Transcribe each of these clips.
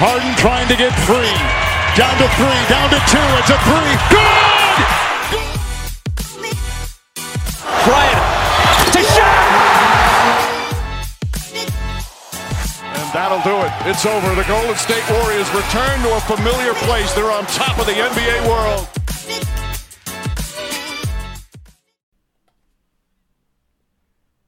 Harden trying to get free. Down to three, down to two. It's a three. Good! Bryant to shot. And that'll do it. It's over. The Golden State Warriors return to a familiar place. They're on top of the NBA world.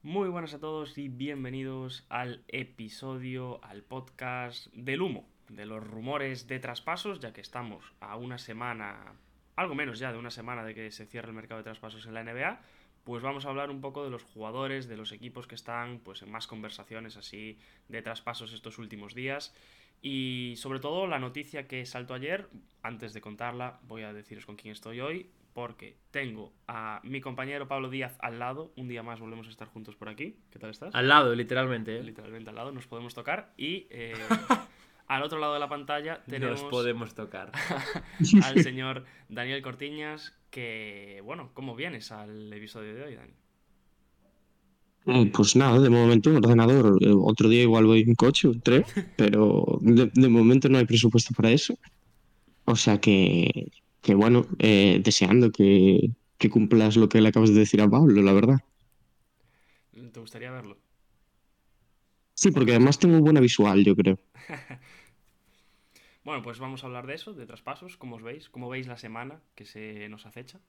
Muy buenas a todos y bienvenidos al episodio, al podcast del humo, de los rumores de traspasos, ya que estamos a una semana, algo menos ya de una semana de que se cierre el mercado de traspasos en la NBA, pues vamos a hablar un poco de los jugadores, de los equipos que están pues en más conversaciones así de traspasos estos últimos días y sobre todo la noticia que saltó ayer, antes de contarla voy a deciros con quién estoy hoy, porque tengo a mi compañero Pablo Díaz al lado. Un día más volvemos a estar juntos por aquí. ¿Qué tal estás? Al lado, literalmente. ¿eh? Literalmente al lado, nos podemos tocar. Y eh, al otro lado de la pantalla tenemos Nos podemos tocar. al señor Daniel Cortiñas. Que, bueno, ¿cómo vienes al episodio de hoy, Dani? Eh, Pues nada, de momento un ordenador. Eh, Otro día igual voy en coche, creo, pero de, de momento no hay presupuesto para eso. O sea que, que bueno, eh, deseando que, que cumplas lo que le acabas de decir a Pablo, la verdad. ¿Te gustaría verlo? Sí, porque además tengo buena visual, yo creo. Bueno, pues vamos a hablar de eso, de traspasos. ¿Cómo os veis? ¿Cómo veis la semana que se nos acecha?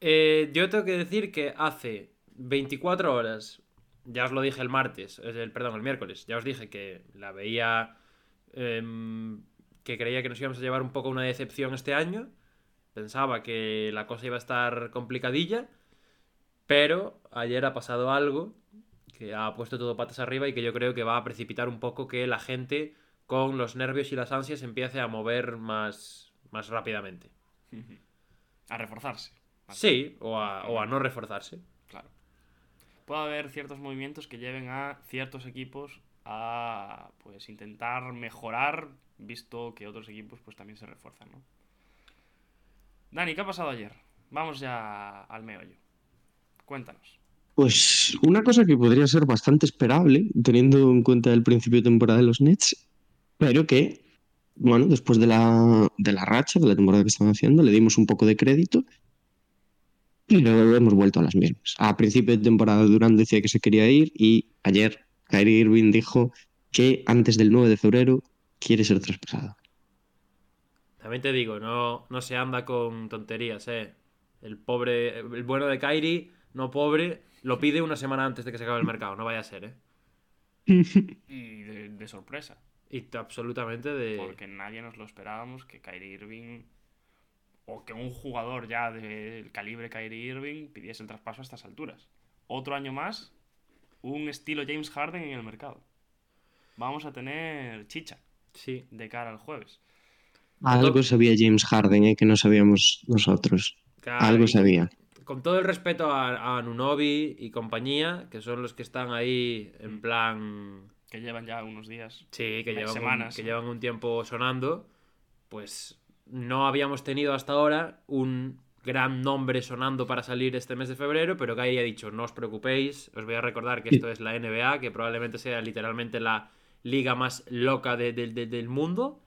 Eh, yo tengo que decir que hace 24 horas, ya os lo dije el martes, el, perdón, el miércoles, ya os dije que la veía, em, que creía que nos íbamos a llevar un poco una decepción este año. Pensaba que la cosa iba a estar complicadilla, pero ayer ha pasado algo que ha puesto todo patas arriba y que yo creo que va a precipitar un poco que la gente con los nervios y las ansias empiece a mover más, más rápidamente. A reforzarse. Sí, o a, o a no reforzarse. Claro. Puede haber ciertos movimientos que lleven a ciertos equipos a pues intentar mejorar, visto que otros equipos pues también se refuerzan, ¿no? Dani, ¿qué ha pasado ayer? Vamos ya al meollo. Cuéntanos. Pues una cosa que podría ser bastante esperable, teniendo en cuenta el principio de temporada de los Nets, pero que, bueno, después de la, de la racha, de la temporada que estaban haciendo, le dimos un poco de crédito y luego hemos vuelto a las mismas. A principio de temporada Durán decía que se quería ir y ayer Kyrie Irving dijo que antes del 9 de febrero quiere ser traspasado. También te digo, no, no se anda con tonterías, eh. El pobre, el bueno de Kairi, no pobre, lo pide una semana antes de que se acabe el mercado, no vaya a ser, eh. Y de, de sorpresa, Y absolutamente de... porque nadie nos lo esperábamos que Kyrie Irving o que un jugador ya del calibre Kyrie Irving pidiese el traspaso a estas alturas. Otro año más, un estilo James Harden en el mercado. Vamos a tener chicha Sí. de cara al jueves. Algo sabía James Harden, eh, que no sabíamos nosotros. Claro, Algo sabía. Con todo el respeto a, a Nunobi y compañía, que son los que están ahí en plan... Que llevan ya unos días. Sí, que Mes- llevan, semanas, un, que llevan un tiempo sonando, pues no habíamos tenido hasta ahora un gran nombre sonando para salir este mes de febrero, pero Kyrie ha dicho, no os preocupéis, os voy a recordar que esto es la NBA, que probablemente sea literalmente la liga más loca de- de- de- del mundo,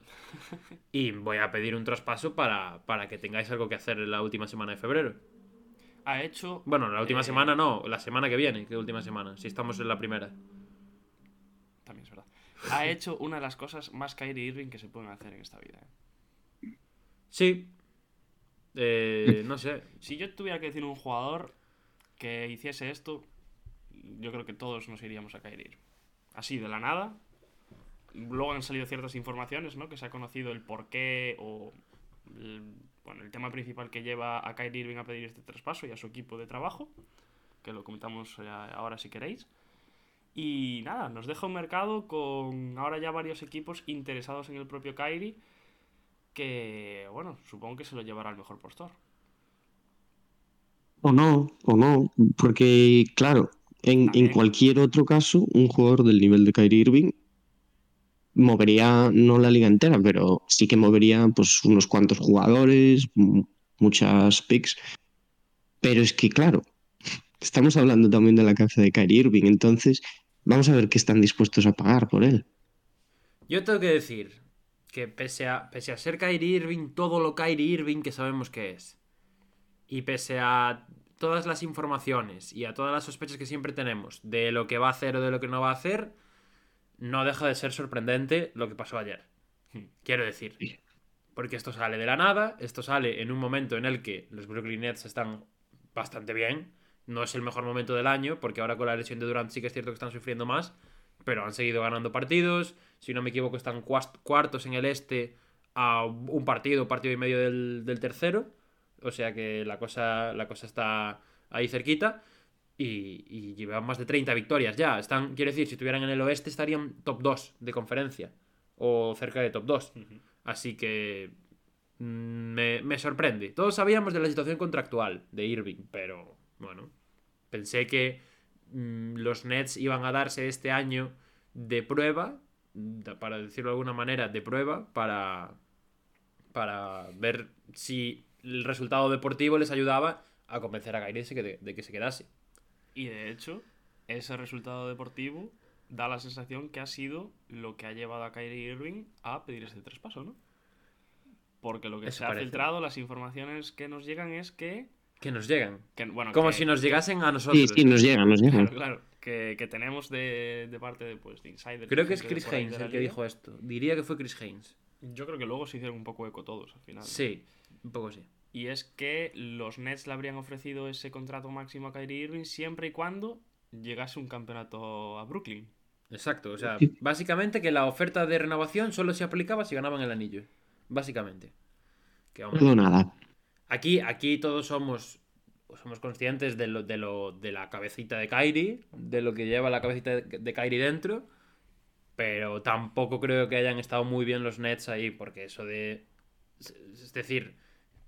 y voy a pedir un traspaso para, para que tengáis algo que hacer en la última semana de febrero. Ha hecho. Bueno, la última eh, semana no, la semana que viene, que última semana, si estamos en la primera. También es verdad. Ha hecho una de las cosas más Kyrie Irving que se pueden hacer en esta vida. ¿eh? Sí. Eh, no sé, Si yo tuviera que decir un jugador que hiciese esto, yo creo que todos nos iríamos a Kyrie Irving. Así, de la nada. Luego han salido ciertas informaciones, ¿no? Que se ha conocido el porqué o. el- bueno, el tema principal que lleva a Kyrie Irving a pedir este traspaso y a su equipo de trabajo. Que lo comentamos eh, ahora si queréis. Y nada, nos deja un mercado con ahora ya varios equipos interesados en el propio Kyrie. Que, bueno, supongo que se lo llevará al mejor postor. O no, o no, porque claro, en, en cualquier otro caso, un jugador del nivel de Kyrie Irving movería no la liga entera, pero sí que movería pues unos cuantos jugadores, muchas picks. Pero es que claro, estamos hablando también de la cabeza de Kyrie Irving, entonces vamos a ver qué están dispuestos a pagar por él. Yo tengo que decir que pese a, pese a ser Kyrie Irving, todo lo Kyrie Irving que sabemos que es, y pese a todas las informaciones y a todas las sospechas que siempre tenemos de lo que va a hacer o de lo que no va a hacer, no deja de ser sorprendente lo que pasó ayer. Quiero decir, porque esto sale de la nada, esto sale en un momento en el que los Brooklyn Nets están bastante bien, no es el mejor momento del año, porque ahora con la lesión de Durant sí que es cierto que están sufriendo más, pero han seguido ganando partidos, si no me equivoco están cuartos en el este a un partido, partido y medio del, del tercero, o sea que la cosa, la cosa está ahí cerquita. Y, y llevan más de 30 victorias ya. Están, quiero decir, si estuvieran en el oeste estarían top 2 de conferencia. O cerca de top 2. Así que mm, me, me sorprende. Todos sabíamos de la situación contractual de Irving, pero bueno, pensé que mm, los Nets iban a darse este año de prueba, para decirlo de alguna manera, de prueba, para, para ver si el resultado deportivo les ayudaba a convencer a Kyrie de que, de que se quedase. Y de hecho, ese resultado deportivo da la sensación que ha sido lo que ha llevado a Kyrie Irving a pedir ese traspaso, ¿no? Porque lo que Eso se ha parece. filtrado, las informaciones que nos llegan es que. Que nos llegan. que, bueno, Como que- si nos llegasen a nosotros. Sí, sí, nos llega, nos llega. Claro, claro. Que, que tenemos de, de parte de, pues, de insiders. Creo que es Chris Haynes el que dijo esto. Diría que fue Chris Haynes. Yo creo que luego se hicieron un poco eco todos al final. ¿no? Sí, un poco sí. Y es que los Nets le habrían ofrecido ese contrato máximo a Kyrie Irving siempre y cuando llegase un campeonato a Brooklyn. Exacto, o sea, básicamente que la oferta de renovación solo se aplicaba si ganaban el anillo. Básicamente. Que, hombre, Todo nada. Aquí, aquí todos somos, somos conscientes de, lo, de, lo, de la cabecita de Kyrie, de lo que lleva la cabecita de, de Kyrie dentro, pero tampoco creo que hayan estado muy bien los Nets ahí, porque eso de... Es es decir,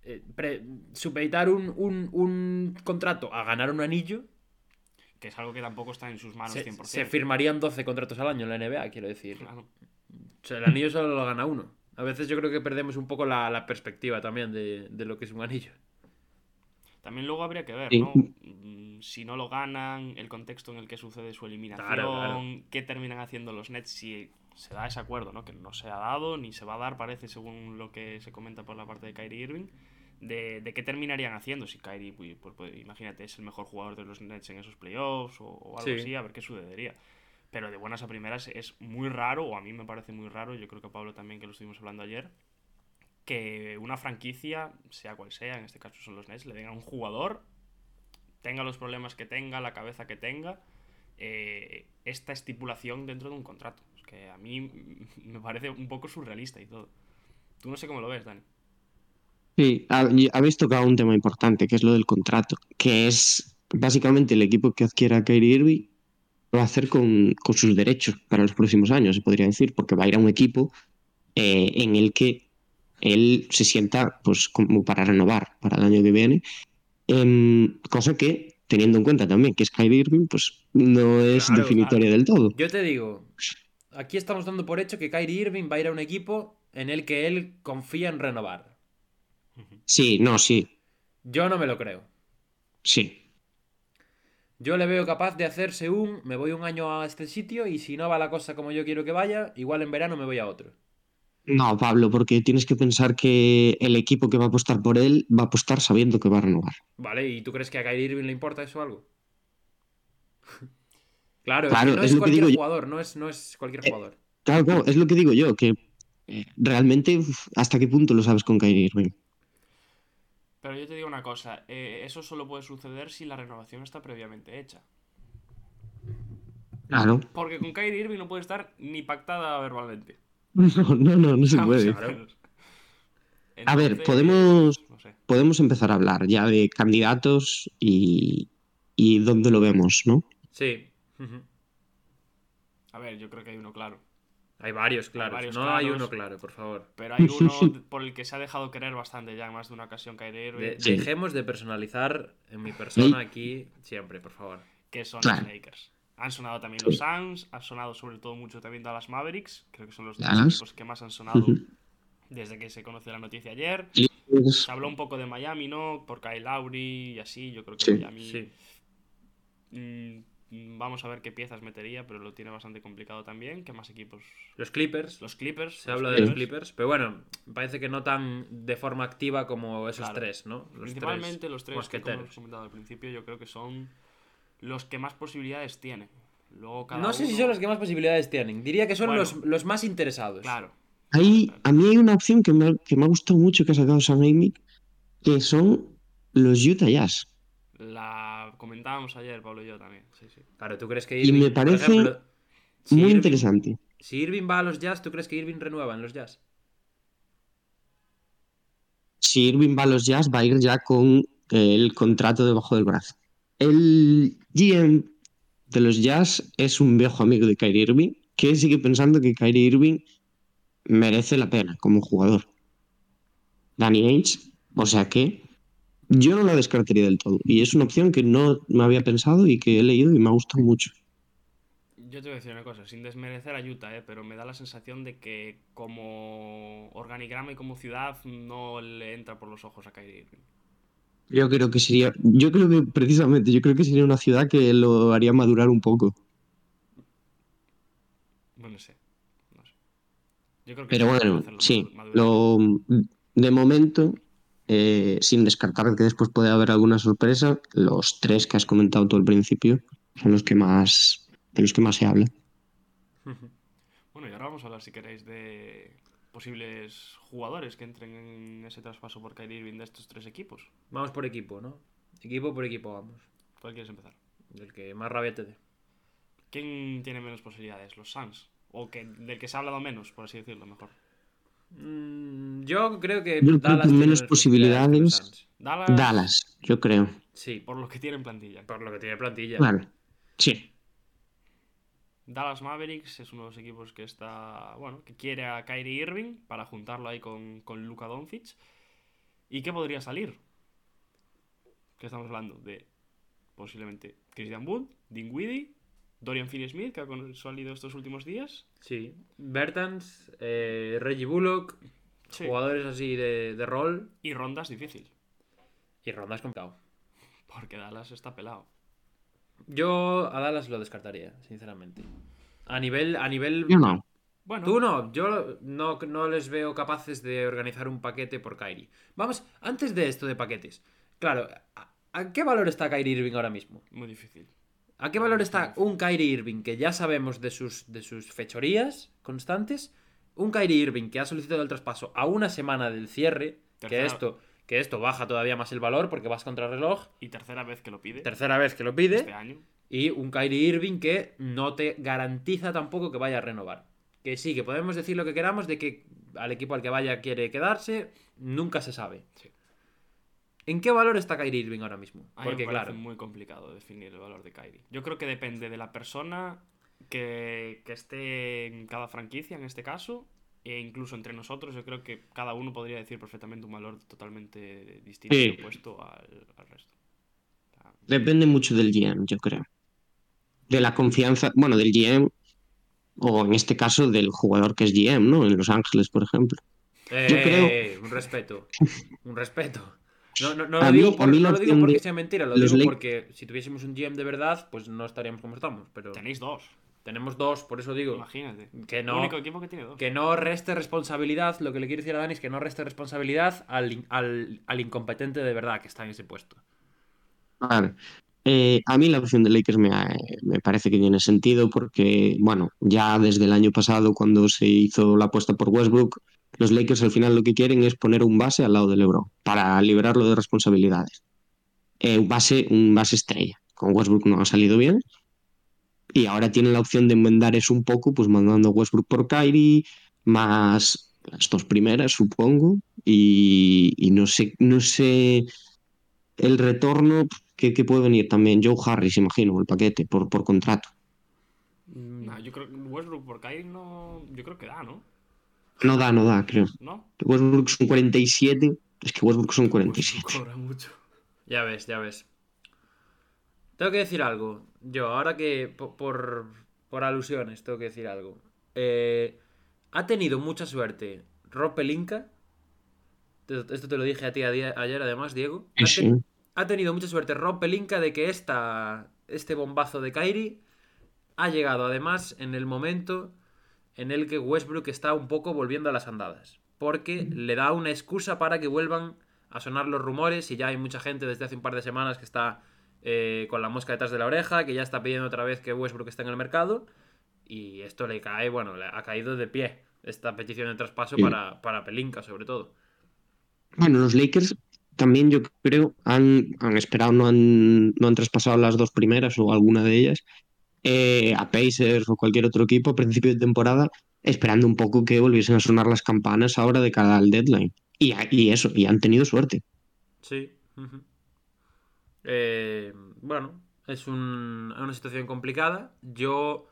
eh, pre- supeditar un, un, un contrato a ganar un anillo, Que es algo que tampoco está en sus manos se, 100%. se firmarían 12 contratos al año en la NBA, quiero decir. Claro. O sea, el anillo solo lo gana uno. A veces yo creo que perdemos un poco la, la perspectiva también de, de lo que es un anillo. También luego habría que ver. ¿no? Mm, Si no lo ganan, el contexto en el que sucede su eliminación, Claro, claro. qué terminan haciendo los Nets si se da ese acuerdo, ¿no? Que no se ha dado ni se va a dar, parece, según lo que se comenta por la parte de Kyrie Irving. De, de qué terminarían haciendo si Kyrie, pues, pues, pues, imagínate, es el mejor jugador de los Nets en esos playoffs o, o algo Sí. así, a ver qué sucedería. Pero de buenas a primeras es muy raro, o a mí me parece muy raro, yo creo que a Pablo también, que lo estuvimos hablando ayer, que una franquicia, sea cual sea, en este caso son los Nets, le den a un jugador, tenga los problemas que tenga, la cabeza que tenga, eh, esta estipulación dentro de un contrato. Que a mí me parece un poco surrealista y todo. Tú no sé cómo lo ves, Dani. Sí, habéis tocado un tema importante, que es lo del contrato, que es básicamente el equipo que adquiera a Kyrie Irving va a hacer con, con sus derechos para los próximos años, se podría decir, porque va a ir a un equipo eh, en el que él se sienta pues como para renovar para el año que viene, Em, cosa que, teniendo en cuenta también que es Kyrie Irving, pues no es Claro, definitoria del todo. Yo te digo, aquí estamos dando por hecho que Kyrie Irving va a ir a un equipo en el que él confía en renovar. Sí, no, sí, Yo no me lo creo. sí. Yo le veo capaz de hacerse un, me voy un año a este sitio y si no va la cosa como yo quiero que vaya, igual en verano me voy a otro. No, Pablo, porque tienes que pensar que el equipo que va a apostar por él va a apostar sabiendo que va a renovar. ¿Vale? ¿Y tú crees que a Kyrie Irving le importa eso algo? claro, Claro, es, que no es es, lo que cualquier digo jugador, no es, no es cualquier Eh, jugador. Claro, claro, es lo que digo yo, que eh, realmente hasta qué punto lo sabes con Kyrie Irving. Pero yo te digo una cosa, eh, eso solo puede suceder si la renovación está previamente hecha. Claro. Porque con Kyrie Irving no puede estar ni pactada verbalmente. No, no, no, no se Vamos puede. a ver. A ver, Entonces, podemos, No sé. podemos empezar a hablar ya de candidatos y, y dónde lo vemos, ¿no? Sí. A ver, yo creo que hay uno claro. Hay varios, claro. varios no hay uno claro, por favor. Pero hay uno por el que se ha dejado querer bastante ya en más de una ocasión Kyrie Irving, De- Sí. Dejemos de personalizar en mi persona aquí siempre, por favor. que son Claro. los Lakers. Han sonado también los Suns, ha sonado sobre todo mucho también Dallas Mavericks, creo que son los dos equipos que más han sonado desde que se conoció la noticia ayer. Se habló un poco de Miami, ¿no? Por Kyle Lowry y así, yo creo que Sí. Miami Sí. mm, vamos a ver qué piezas metería, pero lo tiene bastante complicado también. ¿Qué más equipos? Los Clippers. Los Clippers. Se los habla de los Clippers, pero bueno, parece que no tan de forma activa como esos Claro. tres, ¿no? Los Principalmente tres los tres que como hemos comentado al principio, yo creo que son los que más posibilidades tienen. Luego cada No sé si son los que más posibilidades tienen. Diría que son Bueno. los, los más interesados. Claro. Hay, a mí hay una opción que me, ha- que me ha gustado mucho que ha sacado Sam Amy, que son los Utah Jazz. La comentábamos ayer, Pablo y yo también. Sí, sí. Claro, ¿tú crees que Y Irving, me por parece ejemplo, si Muy Irving- interesante. Si Irving va a los Jazz, ¿tú crees que Irving renueva en los Jazz? Si Irving va a los Jazz, va a ir ya con eh, el contrato debajo del brazo. El GM de los Jazz es un viejo amigo de Kyrie Irving, que sigue pensando que Kyrie Irving merece la pena como jugador. Danny Ainge, o sea que yo no la descartaría del todo. Y es una opción que no me había pensado y que he leído y me ha gustado mucho. Yo te voy a decir una cosa, sin desmerecer a Utah, ¿eh? pero me da la sensación de que como organigrama y como ciudad no le entra por los ojos a Kyrie Irving. Yo creo que sería, yo creo que precisamente, yo creo que sería una ciudad que lo haría madurar un poco. Bueno, no sé. No sé. Yo creo que Pero bueno, sí, lo, de momento, eh, sin descartar que después puede haber alguna sorpresa, los tres que has comentado tú al principio son los que más, de los que más se habla. Bueno, y ahora vamos a hablar, si queréis, de posibles jugadores que entren en ese traspaso por Kyrie Irving de estos tres equipos. Vamos por equipo, ¿no? Equipo por equipo vamos. ¿Cuál quieres empezar? El que más rabia te dé. ¿Quién tiene menos posibilidades? ¿Los Suns? O que, del que se ha hablado menos, por así decirlo, mejor. Mm, yo creo que Yo creo que Dallas tiene menos posibilidades. Dallas, Dallas, yo creo. Sí, por lo que tiene en plantilla. por lo que tiene plantilla. Claro, sí. Dallas Mavericks es uno de los equipos que está, bueno, que quiere a Kyrie Irving para juntarlo ahí con, con Luka Doncic. ¿Y qué podría salir? Que estamos hablando de posiblemente Christian Wood, Dinwiddie, Dorian Finney-Smith, que ha con- salido estos últimos días. Sí. Bertans, eh, Reggie Bullock, Sí. jugadores así de, de rol. Y rondas difícil, Y rondas complicado. porque Dallas está pelado. Yo a Dallas lo descartaría, sinceramente. A nivel. A nivel... Yo no. Bueno, Tú no, yo no, no les veo capaces de organizar un paquete por Kyrie. Vamos, antes de esto de paquetes. Claro, ¿a, a qué valor está Kyrie Irving ahora mismo? muy difícil. ¿A qué valor está un Kyrie Irving que ya sabemos de sus, de sus fechorías constantes? Un Kyrie Irving que ha solicitado el traspaso a una semana del cierre, que esto, que esto baja todavía más el valor porque vas contra reloj, Y tercera vez que lo pide tercera vez que lo pide, este año. y un Kyrie Irving que no te garantiza tampoco que vaya a renovar. Que sí, que podemos decir lo que queramos de que al equipo al que vaya quiere quedarse, nunca se sabe. Sí. ¿En qué valor está Kyrie Irving ahora mismo? A mí Porque me parece claro, muy complicado definir el valor de Kyrie. Yo creo que depende de la persona que, que esté en cada franquicia, en este caso, e incluso entre nosotros, yo creo que cada uno podría decir perfectamente un valor totalmente distinto Sí. y opuesto al, al resto. Depende mucho del GM, yo creo. De la confianza, bueno, del GM, o en este caso del jugador que es GM, ¿no? En Los Ángeles, por ejemplo. Eh, creo- un respeto. Un respeto. No, no, no A lo mí- digo, a por- mí no la lo digo opción porque de sea mentira, lo los digo Lake- porque si tuviésemos un GM de verdad, pues no estaríamos como estamos. Pero tenéis dos, tenemos dos, por eso digo. imagínate. Que El no, único equipo que tiene dos. que no reste responsabilidad, lo que le quiero decir a Dani es que no reste responsabilidad al, al, al incompetente de verdad que está en ese puesto. Vale. Eh, a mí la opción de Lakers me, me parece que tiene sentido porque, bueno, ya desde el año pasado cuando se hizo la apuesta por Westbrook, los Lakers al final lo que quieren es poner un base al lado de LeBron para liberarlo de responsabilidades. Eh, un base, un base estrella. Con Westbrook no ha salido bien y ahora tienen la opción de enmendar eso un poco, pues mandando Westbrook por Kyrie, más las dos primeras, supongo, y, y no sé, no sé el retorno que, puede venir también. Joe Harris, imagino, el paquete por, por contrato. Nah, yo creo que Westbrook por Kyrie no. Yo creo que da, ¿no? No da, no da, creo. ¿No? Westbrook son 47. Es que Westbrook son 47. Cobra mucho. Ya ves, ya ves. Tengo que decir algo. Yo, ahora que po- por, por alusiones, tengo que decir algo. Eh, ha tenido mucha suerte Rob Pelinka. Esto te lo dije a ti a ayer, además, Diego. Ha, Sí, ha tenido mucha suerte Rob Pelinka de que esta, este bombazo de Kyrie ha llegado además en el momento en el que Westbrook está un poco volviendo a las andadas. Porque le da una excusa para que vuelvan a sonar los rumores y ya hay mucha gente desde hace un par de semanas que está eh, con la mosca detrás de la oreja, que ya está pidiendo otra vez que Westbrook esté en el mercado. Y esto le cae, bueno, le ha caído de pie esta petición de traspaso Sí. para, para Pelinka, sobre todo. Bueno, los Lakers también yo creo han, han esperado, no han, no han traspasado las dos primeras o alguna de ellas eh, a Pacers o cualquier otro equipo a principio de temporada, esperando un poco que volviesen a sonar las campanas ahora de cara al deadline. Y, y eso, y han tenido suerte. Sí. Eh, bueno, es un- una situación complicada. Yo,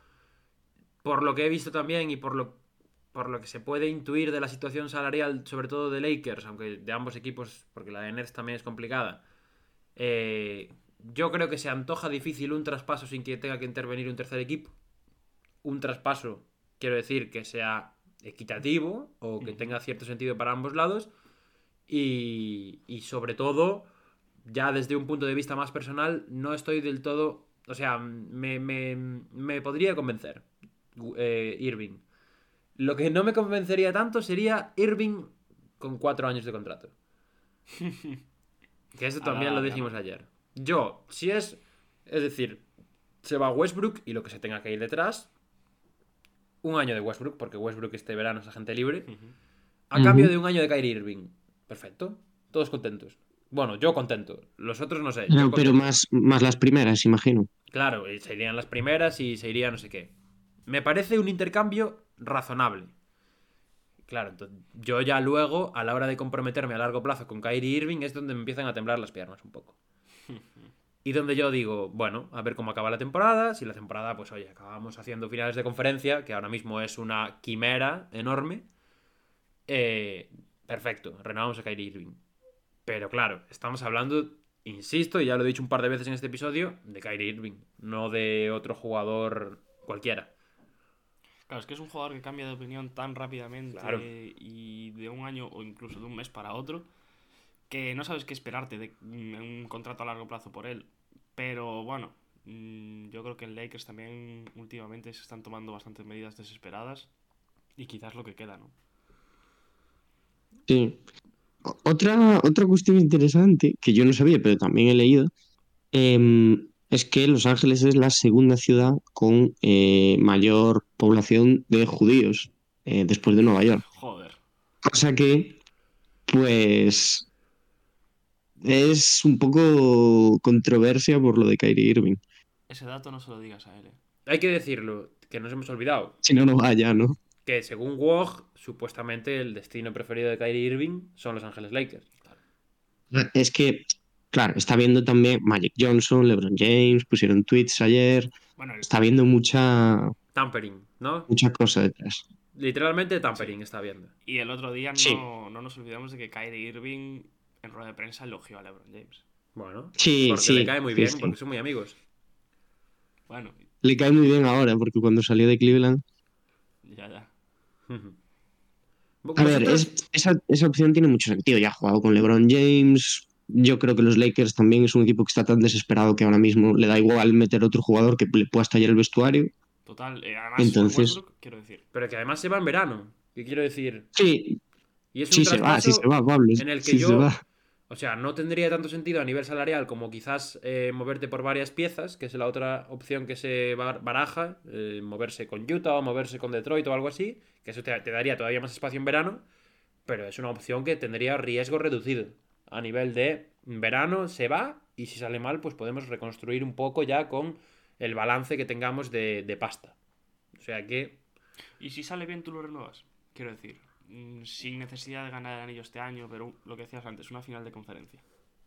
por lo que he visto también y por lo, por lo que se puede intuir de la situación salarial, sobre todo de Lakers, aunque de ambos equipos, porque la de Nets también es complicada, eh, yo creo que se antoja difícil un traspaso sin que tenga que intervenir un tercer equipo. Un traspaso, quiero decir, que sea equitativo o que tenga cierto sentido para ambos lados. Y, y sobre todo, ya desde un punto de vista más personal, no estoy del todo. O sea, me, me- me podría convencer eh, Irving. Lo que no me convencería tanto sería Irving con cuatro años de contrato. Que eso también lo larga, dijimos ayer. Yo, si es. Es decir, se va Westbrook y lo que se tenga que ir detrás. Un año de Westbrook, porque Westbrook este verano es agente libre. A cambio de un año de Kyrie Irving. Perfecto. Todos contentos. Bueno, yo contento. Los otros no sé. yo Pero, más, más las primeras, imagino. Claro, y se irían las primeras y se iría no sé qué. Me parece un intercambio razonable. Claro, entonces, yo ya luego, a la hora de comprometerme a largo plazo con Kyrie Irving, es donde me empiezan a temblar las piernas un poco. Y donde yo digo, bueno, a ver cómo acaba la temporada. Si la temporada, pues oye, acabamos haciendo finales de conferencia, que ahora mismo es una quimera enorme. eh, perfecto, renovamos a Kyrie Irving. Pero claro, estamos hablando, insisto, y ya lo he dicho un par de veces en este episodio, de Kyrie Irving, no de otro jugador cualquiera. Claro, es que es un jugador que cambia de opinión tan rápidamente Claro. y de un año o incluso de un mes para otro que no sabes qué esperarte de mm, un contrato a largo plazo por él. Pero bueno, mm, yo creo que en Lakers también últimamente se están tomando bastantes medidas desesperadas y quizás lo que queda, ¿no? Sí. Otra, otra cuestión interesante que yo no sabía, pero también he leído, em, es que Los Ángeles es la segunda ciudad con eh, mayor población de judíos eh, después de Nueva York. Joder. Cosa que, pues, es un poco controversia por lo de Kyrie Irving. Ese dato no se lo digas a él. eh. Hay que decirlo, que nos hemos olvidado, Si no, no vaya, ¿no? que según Woj, supuestamente el destino preferido de Kyrie Irving son Los Ángeles Lakers. Es que, claro, está viendo también Magic Johnson, LeBron James, pusieron tweets ayer, Bueno, el- está viendo mucha, Tampering, ¿no? mucha cosa detrás. Literalmente tampering está viendo. y el otro día no, Sí. no nos olvidamos de que Kyrie Irving en rueda de prensa elogió a LeBron James. Bueno, Sí, porque sí. le cae muy bien, sí. porque son muy amigos. Bueno, Le cae muy bien ahora, porque cuando salió de Cleveland. ya, ya. A ver, es- esa, esa opción tiene mucho sentido. Ya ha jugado con LeBron James. Yo creo que los Lakers también es un equipo que está tan desesperado que ahora mismo le da igual meter otro jugador que le pueda estallar el vestuario. Total, eh, además, Entonces- Westbrook, quiero decir. Pero que además se va en verano. ¿Qué quiero decir? Sí, Y es un sí se va, sí se va, Pablo. en el que sí yo- se va. O sea, no tendría tanto sentido a nivel salarial como quizás eh, moverte por varias piezas, que es la otra opción que se bar- baraja, eh, moverse con Utah o moverse con Detroit o algo así, que eso te, te daría todavía más espacio en verano, pero es una opción que tendría riesgo reducido. A nivel de verano se va y si sale mal, pues podemos reconstruir un poco ya con el balance que tengamos de, de pasta. O sea que, Y si sale bien, tú lo renuevas. Quiero decir, sin necesidad de ganar el anillo este año, pero lo que decías antes, una final de conferencia.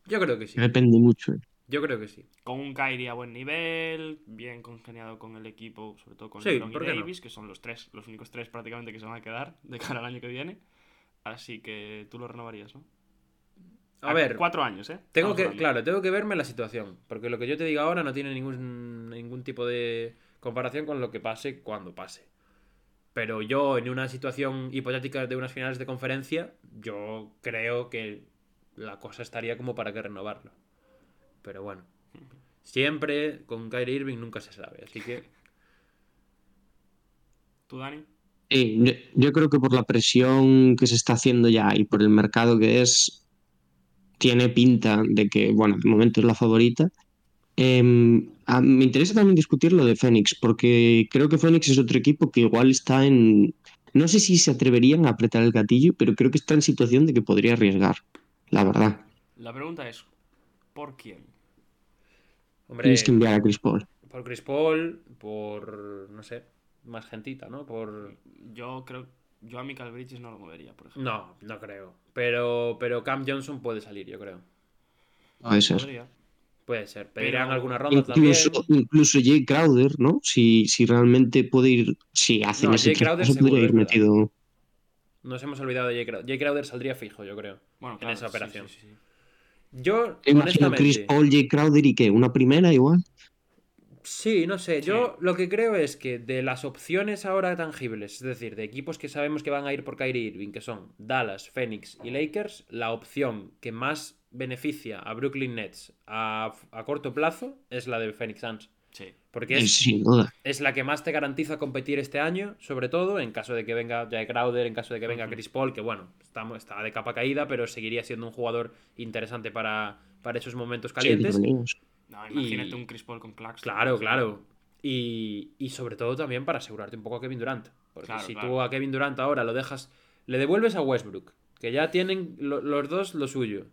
yo creo que sí. Depende mucho. eh. Yo creo que sí. Con un Kyrie a buen nivel, bien congeniado con el equipo, sobre todo con Sí, LeBron y ¿por qué no? Davis, que son los tres, los únicos tres prácticamente que se van a quedar de cara al año que viene. Así que tú lo renovarías, ¿no? A ver, Cuatro años, ¿eh? Tengo Estamos que, hablando. claro, tengo que verme la situación. Porque lo que yo te diga ahora no tiene ningún, ningún tipo de comparación con lo que pase cuando pase. Pero yo, en una situación hipotética de unas finales de conferencia, yo creo que la cosa estaría como para que renovarlo. Pero bueno. Siempre con Kyrie Irving nunca se sabe, así que ¿Tú, Dani? Sí, yo, yo creo que por la presión que se está haciendo ya y por el mercado que es, tiene pinta de que, bueno, de momento es la favorita. Em, a- me interesa también discutir lo de Phoenix, porque creo que Phoenix es otro equipo que igual está en... No sé si se atreverían a apretar el gatillo, pero creo que está en situación de que podría arriesgar, la verdad. La pregunta es, ¿por quién? hombre, Tienes que enviar a Chris Paul. por Chris Paul, por no sé, más gentita, ¿no? Por Yo creo, yo a Michael Bridges no lo movería, por ejemplo. no, no creo. Pero pero Cam Johnson puede salir, yo creo. Puede ser. Podría. Puede ser. Pedirán Pero- alguna ronda también. Incluso, incluso Jay Crowder, ¿no? Si, si realmente puede ir, si hacen No, ese Jay Crowder ir metido. Nos hemos olvidado de Jay Crowder. Jay Crowder saldría fijo, yo creo. Bueno, en esa operación. sí, sí, sí. Yo, Te imagino honestamente, Chris Paul, Jay Crowder y qué, una primera igual. Sí, no sé. Yo lo que creo es que de las opciones ahora tangibles, es decir, de equipos que sabemos que van a ir por Kyrie Irving, que son Dallas, Phoenix y Lakers, la opción que más beneficia a Brooklyn Nets a, a corto plazo es la de Phoenix Suns. Sí. Porque es, Sin duda. es la que más te garantiza competir este año, sobre todo en caso de que venga Jay Crowder, en caso de que venga Chris Paul, que bueno, está, está de capa caída, pero seguiría siendo un jugador interesante para, para esos momentos calientes. Sí. No, imagínate Y- un Chris Paul con Claxton. Claro, claro. Y, y sobre todo también para asegurarte un poco a Kevin Durant. Porque Claro, si claro. tú a Kevin Durant ahora lo dejas, le devuelves a Westbrook, que ya tienen lo- los dos lo suyo.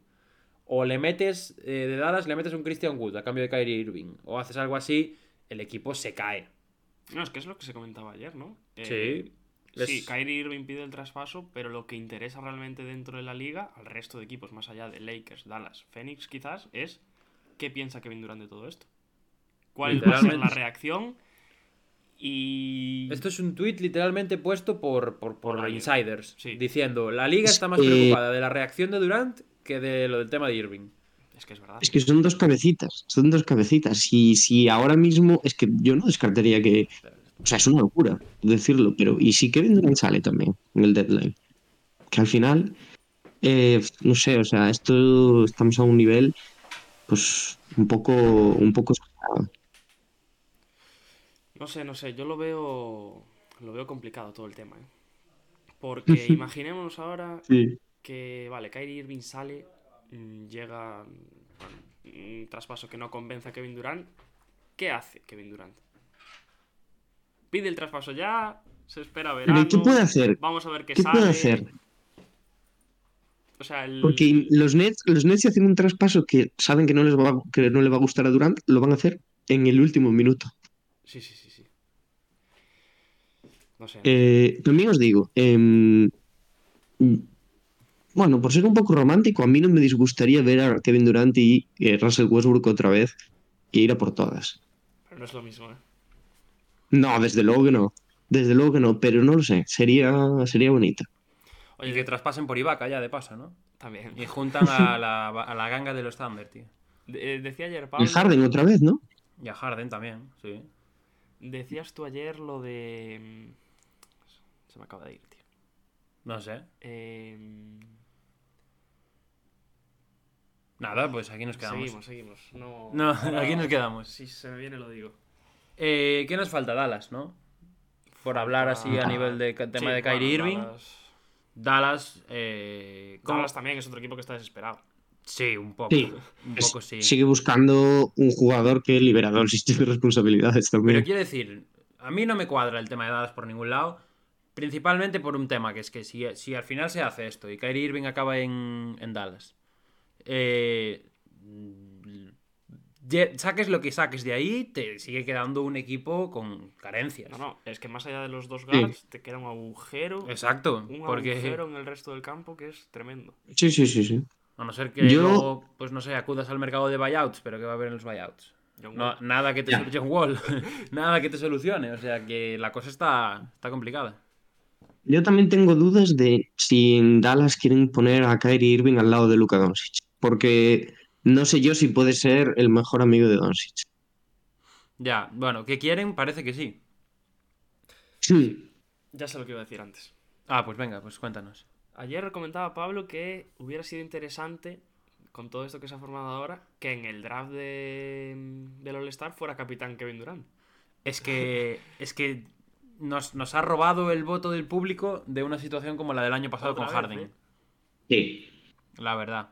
O le metes eh, de Dallas, le metes un Christian Wood a cambio de Kyrie Irving. O haces algo así, el equipo se cae. No, es que es lo que se comentaba ayer, ¿no? Sí. Eh, Sí, Es- Kyrie Irving pide el traspaso, pero lo que interesa realmente dentro de la liga, al resto de equipos más allá de Lakers, Dallas, Phoenix quizás, es qué piensa Kevin Durant de todo esto. ¿Cuál va a ser la reacción? Y... Esto es un tweet literalmente puesto por, por, por insiders. Sí. Diciendo, la liga está más preocupada de la reacción de Durant que de lo del tema de Irving. Es que es verdad. Es que son dos cabecitas, son dos cabecitas. Y si ahora mismo, es que yo no descartaría que. O sea, es una locura decirlo, pero. ¿Y si Kevin Durant sale también en el deadline? Que al final, eh, no sé, o sea, esto estamos a un nivel, pues, un poco. Un poco. No sé, no sé, yo lo veo lo veo complicado todo el tema, ¿eh? Porque imaginémonos ahora Sí. Que, vale, Kyrie Irving sale, mm, llega bueno, un traspaso que no convence a Kevin Durant. ¿Qué hace Kevin Durant? Pide el traspaso ya, se espera Pero verano. ¿y qué puede hacer? Vamos a ver qué, ¿Qué sale. puede hacer? O sea, el... Porque los Nets, los Nets si hacen un traspaso que saben que no les va, a- que no le va a gustar a Durant, lo van a hacer en el último minuto. Sí, sí, sí, sí. No sé. Eh, también os digo, em, bueno, por ser un poco romántico, a mí no me disgustaría ver a Kevin Durant y eh, Russell Westbrook otra vez e ir a por todas. Pero no es lo mismo, ¿eh? No, desde luego que no. Desde luego que no, pero no lo sé. Sería, sería bonito. Oye, Y que traspasen por Ibaka ya de paso, ¿no? también. Y juntan a la, a la ganga de los Thunder, tío. De- eh, decía ayer Y Pablo... Harden otra vez, ¿no? Y a Harden también, sí. Decías tú ayer lo de... mm, Se me acaba de ir, tío. No sé. Eh, Nada, pues aquí nos quedamos. Seguimos, seguimos. No, No, ahora- aquí nos quedamos. Si se me viene lo digo. Eh, ¿Qué nos falta? Dallas, ¿no? Por hablar así a Ah, nivel de tema sí, de Kyrie bueno, Irving. Dallas- Dallas, eh. Dallas también es otro equipo que está desesperado. Sí, un poco. Sí. Un poco sí. Sigue buscando un jugador que liberador el sistema de responsabilidades Pero también. quiero decir, a mí no me cuadra el tema de Dallas por ningún lado. Principalmente por un tema, que es que si, si al final se hace esto y Kyrie Irving acaba en, en Dallas, eh, ye- saques lo que saques de ahí, te sigue quedando un equipo con carencias. No, no, es que más allá de los dos guards te queda un agujero. Exacto, Un porque agujero en el resto del campo que es tremendo. Sí, sí, sí, sí. a no ser que Yo- luego, pues no sé, acudas al mercado de buyouts, pero ¿qué va a haber en los buyouts? No, nada que te Wall, nada que te solucione, o sea que la cosa está, está complicada. Yo también tengo dudas de si en Dallas quieren poner a Kyrie Irving al lado de Luka Doncic. Porque no sé yo si puede ser el mejor amigo de Doncic. Ya, bueno, ¿qué quieren? Parece que sí. Sí. Ya sé lo que iba a decir antes. Ah, pues venga, pues cuéntanos. Ayer comentaba Pablo que hubiera sido interesante con todo esto que se ha formado ahora, que en el draft de, del All-Star fuera capitán Kevin Durant. Es que, es que nos, nos ha robado el voto del público de una situación como la del año pasado Otra con vez, Harden. ¿eh? Sí. La verdad.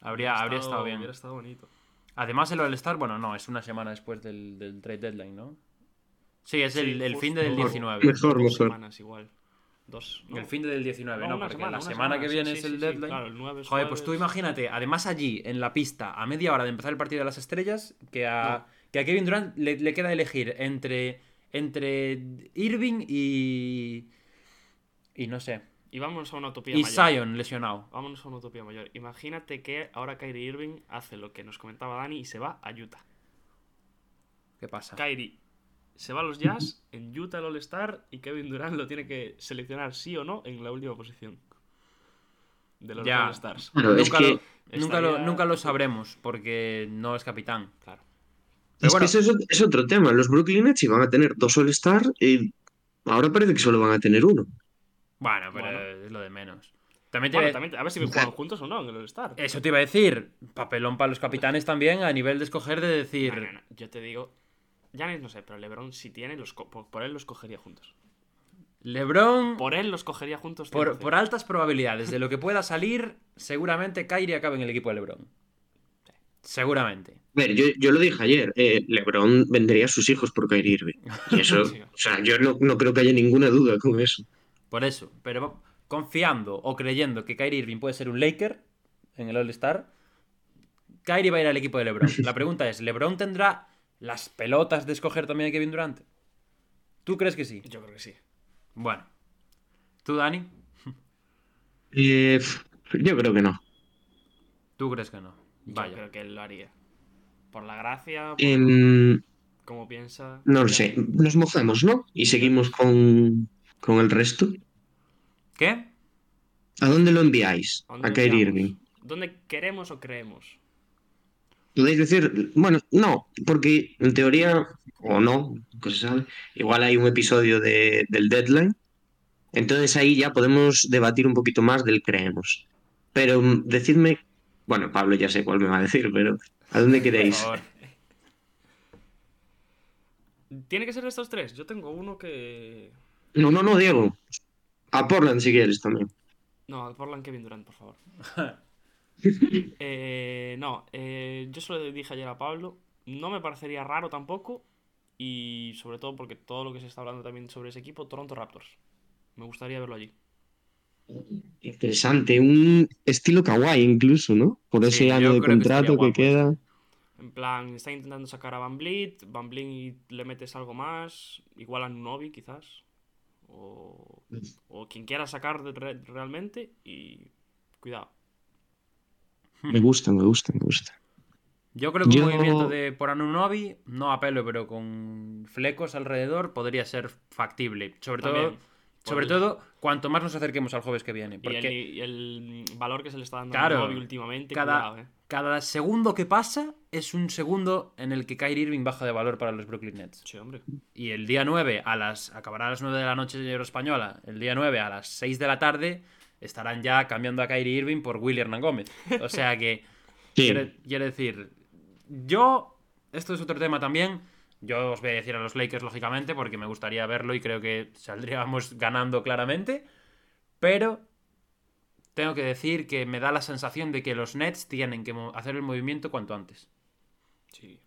Habría, habría estado bien. Hubiera estado bonito. Además, el All-Star, bueno, no, es una semana después del, del trade deadline, ¿no? Sí, es el, Sí, el fin del Mejor. 19. Mejor, Dos mejor. semanas igual. Dos. El fin del 19, no, porque semana, la semana, que viene sí, es el sí, deadline. claro, el 9 es Joder, pues tú imagínate, además allí, en la pista, a media hora de empezar el partido de las estrellas, que a, que a Kevin Durant le, le queda elegir entre, entre Irving y. Y no sé. Y vámonos a una utopía Y mayor. Zion lesionado. Vámonos a una utopía mayor. Imagínate que ahora Kyrie Irving hace lo que nos comentaba Dani y se va a Utah. ¿Qué pasa? Kyrie se va a los Jazz, en Utah el All-Star y Kevin Durant lo tiene que seleccionar sí o no en la última posición de los Ya. All-Stars. Claro, es nunca, que, lo, nunca, lo, nunca lo sabremos, porque no es capitán. Claro. Pero es, bueno. que ese es, ot- es otro tema. Los Brooklyn Nets iban a tener dos All-Star y ahora parece que solo van a tener uno. Bueno, pero Bueno. es lo de menos. También te Bueno, iba- también, a ver si juegan juntos o no en el All-Star. Eso te iba a decir. Papelón para los capitanes también, a nivel de escoger, de decir. No, no, no, Yo te digo, Giannis no sé, pero LeBron si tiene, los co- por, por él los cogería juntos. LeBron, por, Por él los cogería juntos. por, 100%. altas probabilidades de lo que pueda salir, seguramente Kyrie acabe en el equipo de LeBron. Seguramente. A ver, yo, yo lo dije ayer, eh, LeBron vendería a sus hijos por Kyrie Irving. Y eso, Sí. o sea, yo no, no creo que haya ninguna duda con eso. Por eso. Pero confiando o creyendo que Kyrie Irving puede ser un Laker en el All-Star, Kyrie va a ir al equipo de LeBron. La pregunta es: ¿LeBron tendrá las pelotas de escoger también a Kevin Durant? ¿Tú crees que sí? Yo creo que sí. Bueno. ¿Tú, Dani? Eh, yo creo que no. ¿Tú crees que no? Yo Vaya. creo que él lo haría. Por la gracia, por cómo piensa. no lo sé. Nos mojamos, ¿no? Y seguimos con, con el resto. ¿Qué? ¿A dónde lo enviáis? ¿A dónde A Kyrie? Irving. ¿Dónde queremos o creemos? Podéis decir, bueno, no, porque en teoría, o no, que se sabe, igual hay un episodio de, del deadline. Entonces ahí ya podemos debatir un poquito más del creemos. Pero mm, decidme, bueno, Pablo ya sé cuál me va a decir, pero ¿a dónde Por queréis? favor. ¿Tiene que ser estos tres? Yo tengo uno que. No, no, no, Diego. A Portland si quieres también. No, a Portland Kevin Durant, por favor. Eh, no, eh, yo se lo dije ayer a Pablo. No me parecería raro tampoco. Y sobre todo porque todo lo que se está hablando también sobre ese equipo, Toronto Raptors. Me gustaría verlo allí. Interesante, un estilo kawaii incluso, ¿no? Por ese Sí, año de que contrato que, queda. En plan, está intentando sacar a Van Vliet. Van Vliet y le metes algo más. Igual a Nunobi, quizás. O, o quien quiera sacar de- re- realmente. Y cuidado. Me gusta, me gusta, me gusta. Yo creo que Yo- un movimiento de por Anunobi, no a pelo, pero con flecos alrededor, podría ser factible. Sobre todo, También, sobre el- todo, cuanto más nos acerquemos al jueves que viene. Y el, Porque y el valor que se le está dando Claro, a Nunobi últimamente. cada, Cuidado, eh. Cada segundo que pasa es un segundo en el que Kyrie Irving baja de valor para los Brooklyn Nets. Sí, hombre. Y el día 9 a las acabará a las 9 de la noche de española. El día 9 a las 6 de la tarde estarán ya cambiando a Kyrie Irving por William Hernán Gómez. O sea que Sí. quiere, quiere decir, yo esto es otro tema también. Yo os voy a decir a los Lakers lógicamente porque me gustaría verlo y creo que saldríamos ganando claramente, pero tengo que decir que me da la sensación de que los Nets tienen que hacer el movimiento cuanto antes. Sí,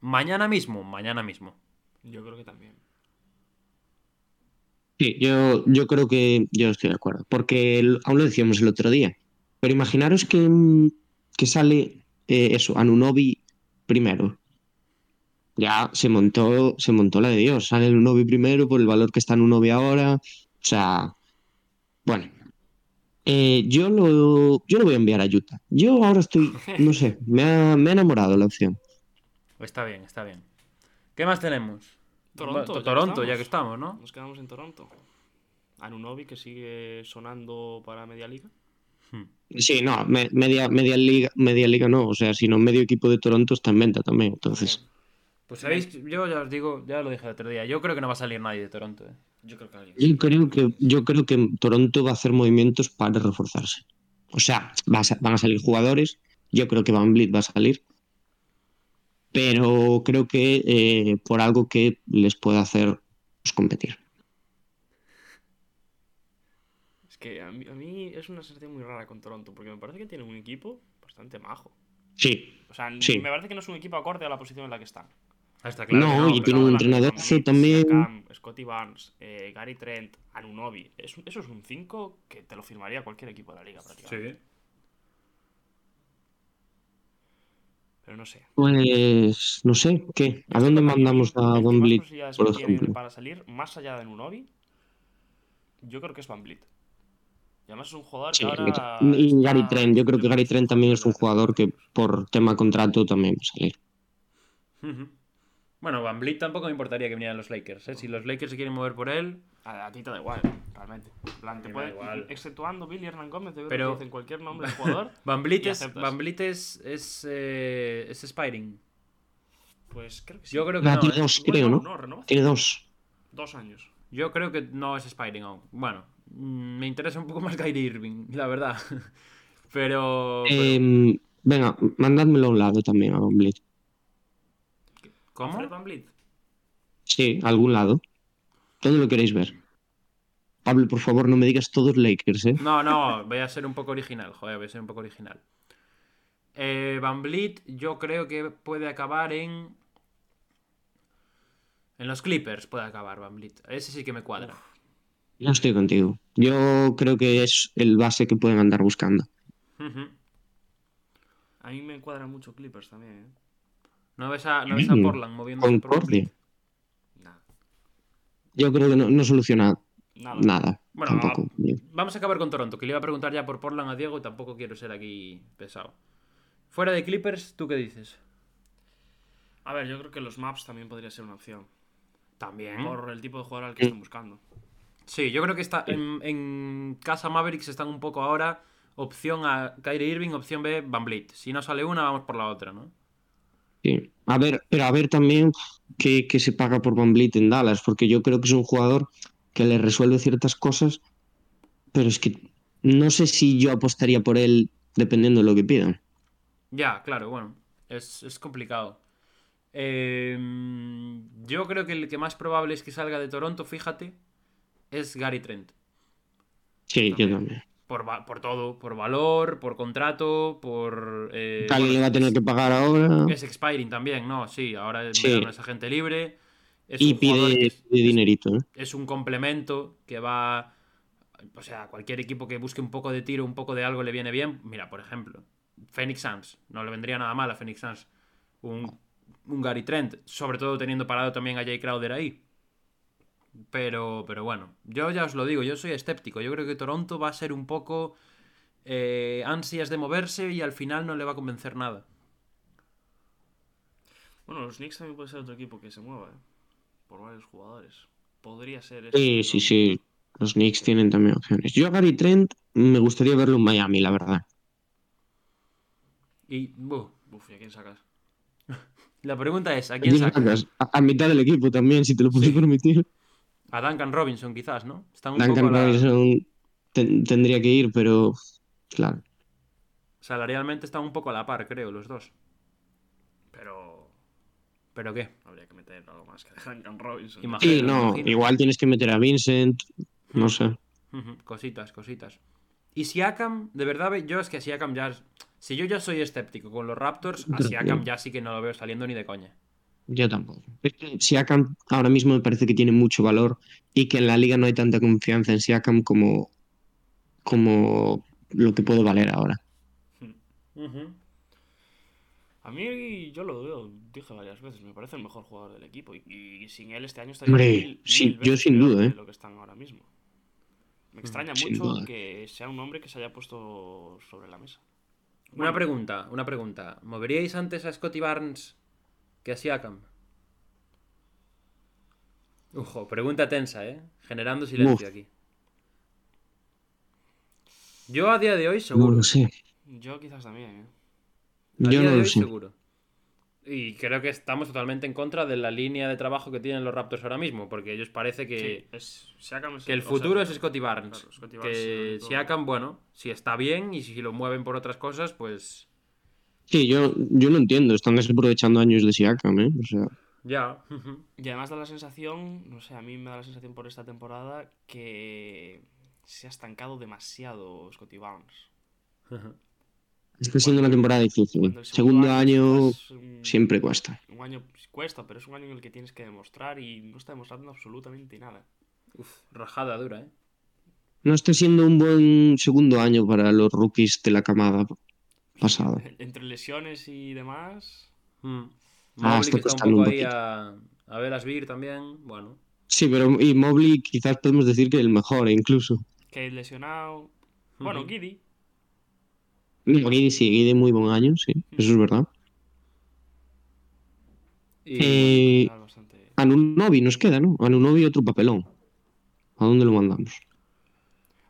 Mañana mismo, mañana mismo. yo creo que también. Sí, yo, yo creo que yo estoy de acuerdo, porque el- aún lo decíamos el otro día, pero imaginaros que, que sale eh, eso, Anunobi primero. Ya se montó, se montó la de Dios, sale Anunobi primero por el valor que está Anunobi ahora, o sea, bueno. Eh, yo lo, yo lo voy a enviar a Utah. Yo ahora estoy, no sé, me ha, me ha enamorado la opción. Está bien, está bien. ¿Qué más tenemos? Toronto, Bueno, ya que Toronto, estamos. ya que estamos, ¿no? Nos quedamos en Toronto. Anunobi que sigue sonando para media liga. Sí, no, me- media, media liga, media liga no, o sea, sino medio equipo de Toronto está en venta también, entonces. Pues sabéis, yo ya os digo, ya lo dije el otro día, yo creo que no va a salir nadie de Toronto. ¿eh? Yo creo que alguien. Yo creo que, yo creo que Toronto va a hacer movimientos para reforzarse. O sea, va a sa- van a salir jugadores, Yo creo que Van Vliet va a salir. Pero creo que eh, por algo que les pueda hacer pues, competir. Es que a mí, a mí es una sensación muy rara con Toronto, porque me parece que tiene un equipo bastante majo. Sí, O sea, Sí. me parece que no es un equipo acorde a la posición en la que están. Ah, está claro. No, y tiene un Van Vliet, también. Scotty Barnes, eh, Gary Trent, Anunobi. Es eso es un 5 que te lo firmaría cualquier equipo de la liga prácticamente. Sí. Pero no sé. pues no sé, ¿qué? ¿A dónde mandamos a Vliet, posibilidades por ejemplo? para salir, más allá de Anunobi, yo creo que es Van Vliet. Y además es un jugador Sí, que ahora. y está Gary Trent, yo creo que Gary Trent también es un jugador que por tema contrato también va a salir. Ujú. Bueno, Van Vliet tampoco me importaría que vinieran los Lakers. ¿eh? Si los Lakers se quieren mover por él, A, a ti te da igual, realmente. En plan, te puede- igual. Exceptuando Billy Hernán Gómez, creo Pero- que te dicen cualquier nombre de jugador. Van Vliet es. Van Vliet es, es, eh, es Spiring. Pues creo que sí. Yo creo que no. tiene ¿eh? dos, Bueno, creo, ¿no? Tiene dos. Dos años. Yo creo que no es Spiring aún. Bueno, mm, me interesa un poco más Kyrie Irving, la verdad. Pero. pero- Em, venga, mandádmelo a un lado también a Van Vliet. ¿Cómo? Fred Van Vliet. Sí, a algún lado. ¿Dónde lo queréis ver? Pablo, por favor, no me digas todos Lakers, ¿eh? No, no, voy a ser un poco original, joder, voy a ser un poco original. Eh, Van Vliet, yo creo que puede acabar en. En los Clippers puede acabar Van Vliet. Ese sí que me cuadra. Yo estoy contigo. Yo creo que es el base que pueden andar buscando. A mí me cuadra mucho Clippers también, ¿eh? ¿No ves a, no ves a Mm, Portland moviéndose por Van Concordia. Nada. Yo creo que no, no soluciona Nada. nada. Bueno, tampoco. Vamos a acabar con Toronto, que le iba a preguntar ya por Portland a Diego y tampoco quiero ser aquí pesado. Fuera de Clippers, ¿tú qué dices? A ver, yo creo que los maps también podría ser una opción. También. Por el tipo de jugador al que están buscando. Sí, yo creo que está en, en casa Mavericks están un poco ahora opción a Kyrie Irving, opción B, Van Vliet. Si no sale una, vamos por la otra, ¿no? Sí. A ver, pero a ver también qué, qué se paga por Van Vliet en Dallas, porque yo creo que es un jugador que le resuelve ciertas cosas, pero es que no sé si yo apostaría por él dependiendo de lo que pidan. Ya, claro, bueno, es, es complicado. Eh, yo creo que el que más probable es que salga de Toronto, fíjate, es Gary Trent. Sí, yo También. Por, por todo, por valor, por contrato, por... eh, Alguien le va a tener que pagar ahora Es expiring también, ¿no? Sí, ahora Sí. es agente libre. Es y que pide, es- pide dinerito. ¿eh? es un complemento que va. O sea, cualquier equipo que busque un poco de tiro, un poco de algo le viene bien. Mira, por ejemplo, Phoenix Suns. No le vendría nada mal a Phoenix Suns. Un, un Gary Trent, sobre todo teniendo parado también a Jay Crowder ahí. Pero, pero bueno, yo ya os lo digo, yo soy escéptico. Yo creo que Toronto va a ser un poco eh, ansias de moverse y al final no le va a convencer nada. Bueno, los Knicks también puede ser otro equipo que se mueva, ¿eh? Por varios jugadores. Podría ser ese, Sí, sí, sí. Los Knicks tienen también opciones. Yo a Gary Trent me gustaría verlo en Miami, la verdad. Y buh, Uf, ¿y a quién sacas? la pregunta es: ¿a quién ¿Quién sacas? sacas? A, a mitad del equipo también, si te lo puedes Sí. permitir. A Duncan Robinson, quizás, ¿no? Están un Duncan poco a la- Robinson ten- tendría que ir, pero claro. Salarialmente están un poco a la par, creo, los dos. Pero ¿Pero qué? habría que meter algo más que Duncan Robinson. Imagino. Sí, no, imagino. igual tienes que meter a Vincent, no sé. Ujú, Cositas, cositas. Y Siakam, de verdad, ve- yo es que Siakam ya... Si yo ya soy escéptico con los Raptors, a Siakam ya sí que no lo veo saliendo ni de coña. Yo tampoco. Es que Siakam ahora mismo me parece que tiene mucho valor y que en la liga no hay tanta confianza en Siakam como, como lo que puede valer ahora. A mí, yo lo veo, dije varias veces, me parece el mejor jugador del equipo. Y, y sin él este año estaría Hombre, mil- sí, mil yo sin duda, de ¿eh? lo que están ahora mismo. Me extraña sin mucho duda. que sea un hombre que se haya puesto sobre la mesa. Una pregunta, una pregunta. ¿Moveríais antes a Scotty Barnes que a Siakam? Ojo, pregunta tensa, ¿eh? Generando silencio Uf. aquí. Yo a día de hoy No seguro. lo sé. Yo quizás también, ¿eh? A Yo día no de lo hoy sé. seguro. Y creo que estamos totalmente en contra de la línea de trabajo que tienen los Raptors ahora mismo, porque ellos parece que, Sí, es, que el o sea, futuro es Scotty Barnes. claro, Scotty Barnes es que Siakam, bueno, si está bien y si lo mueven por otras cosas, pues Sí, yo, yo no entiendo. Están desaprovechando años de Siakam, ¿eh? O sea, Ya. Y además da la sensación, no sé, a mí me da la sensación por esta temporada que se ha estancado demasiado Scotty Barnes. está siendo una temporada difícil. Segundo año siempre cuesta. Un año cuesta, pero es un año en el que tienes que demostrar y no está demostrando absolutamente nada. Uf, rajada dura, ¿eh? No está siendo un buen segundo año para los rookies de la camada pasada. Entre lesiones y demás, Mm. Ah, está está un poco un ahí poquito. a, a ver Asbir también. Bueno. Sí, pero y Mobley quizás podemos decir que el mejor, incluso. que lesionado. Bueno, Ujú. Giddy, No, Guidi sí, Guidi muy buen año, sí, eso es verdad. Y Eh, bastante. Anunobi nos queda, ¿no? Anunobi otro papelón. ¿A dónde lo mandamos?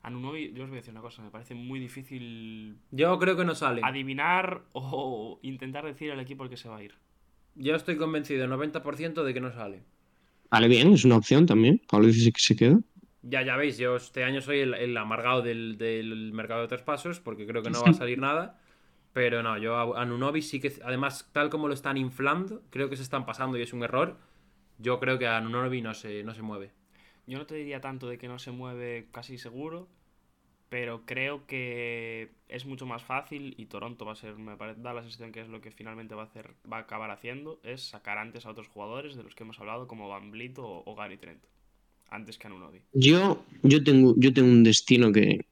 Anunobi, yo os voy a decir una cosa, me parece muy difícil yo creo que no sale. adivinar o intentar decir al equipo al que se va a ir. Yo estoy convencido 90% de que no sale. Vale, bien, es una opción también. Pablo dice que se queda. Ya, ya veis, yo este año soy el, el amargado del, del mercado de traspasos porque creo que no va a salir nada. Pero no, yo a Anunobi sí que, además, tal como lo están inflando, creo que se están pasando y es un error. Yo creo que Anunobi no se, no se mueve. Yo no te diría tanto de que no se mueve casi seguro, pero creo que es mucho más fácil y Toronto va a ser, me parece, da la sensación que es lo que finalmente va a hacer, va a acabar haciendo, es sacar antes a otros jugadores de los que hemos hablado como Van Vliet o, o Gary Trent, antes que Anunobi. Yo, yo, tengo, yo tengo un destino que,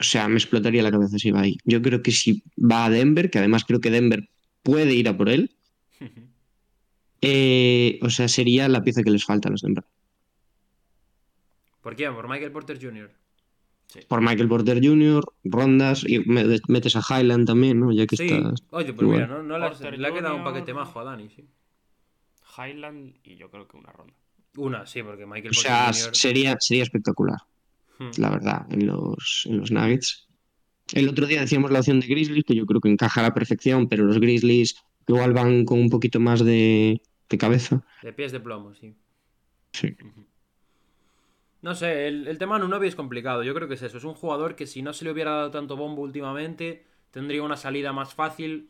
o sea, me explotaría la cabeza si va ahí. Yo creo que si va a Denver, que además creo que Denver puede ir a por él, eh, o sea, sería la pieza que les falta a los Denver. ¿Por quién? Por Michael Porter Jr. Por Michael Porter Jr., rondas, y me- metes a Highland también, ¿no? Ya que Sí, estás. oye, pues igual. mira, no, no le, ha quedado un paquete majo a Dani, sí. Highland y yo creo que una ronda. Una, sí, porque Michael O Porter sea, Jr. sería, sería espectacular, Hmm. la verdad, en los, en los Nuggets. El otro día decíamos la opción de Grizzlies, que yo creo que encaja a la perfección, pero los Grizzlies igual van con un poquito más de, de cabeza. De pies de plomo, sí. Sí. No sé, el, el tema Anunobi es complicado. Yo creo que es eso. Es un jugador que si no se le hubiera dado tanto bombo últimamente, tendría una salida más fácil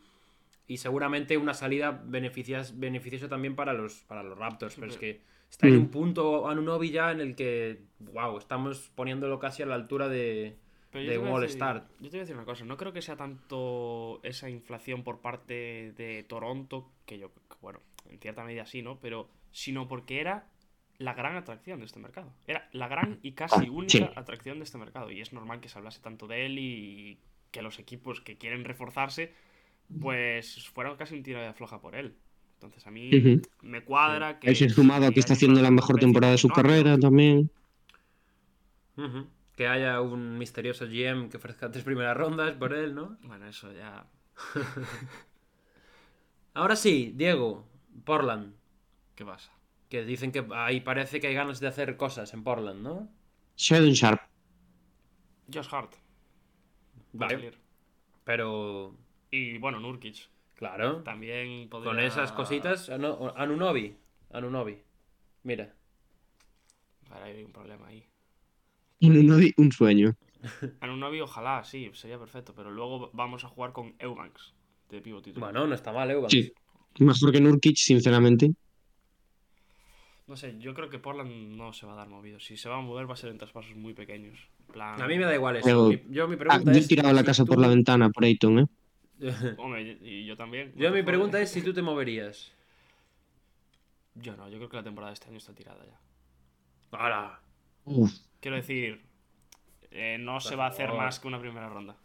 y seguramente una salida beneficias, beneficiosa también para los, para los Raptors. Pero es que está en Mm. un punto Anunobi ya en el que, wow, estamos poniéndolo casi a la altura de, de te voy a Wall decir- Start. Yo te voy a decir una cosa, no creo que sea tanto esa inflación por parte de Toronto, que yo, bueno, en cierta medida sí, ¿no? Pero, sino porque era la gran atracción de este mercado. Era la gran y casi Ah, única sí. atracción de este mercado. Y es normal que se hablase tanto de él y que los equipos que quieren reforzarse, pues fueran casi un tiro de afloja por él. Entonces a mí me cuadra que... Ese sumado a si que está haciendo la mejor temporada de su no, carrera también. Que haya un misterioso GM que ofrezca tres primeras rondas por él, ¿no? Bueno, eso ya... Ahora sí, Diego, Portland. ¿Qué pasa? Que dicen que ahí parece que hay ganas de hacer cosas en Portland, ¿no? Sheldon Sharp. Josh Hart. Vale. Pero, Y bueno, Nurkic. claro, También podría... con esas cositas, Anu- Anunobi, Anunobi. Mira, Ahora hay un problema ahí. Un, un- un sueño. Anunobi, ojalá, sí, sería perfecto. Pero luego vamos a jugar con Eubanks de pivot titular. bueno, no está mal, ¿eh? Sí. Mejor que Nurkic, sinceramente. No sé, yo creo que Portland no se va a dar movido. Si se va a mover va a ser en traspasos muy pequeños. Plan... A mí me da igual eso. Pero- Mi- yo mi Ah, pregunta yo he tirado la si casa tú- por la ventana por Ayton, ¿eh? Hombre, y yo también. Yo mi pregunta es si tú te moverías. Yo no, yo creo que la temporada de este año está tirada ya. ¡Hala! Quiero decir, eh, no se va a hacer más que una primera ronda.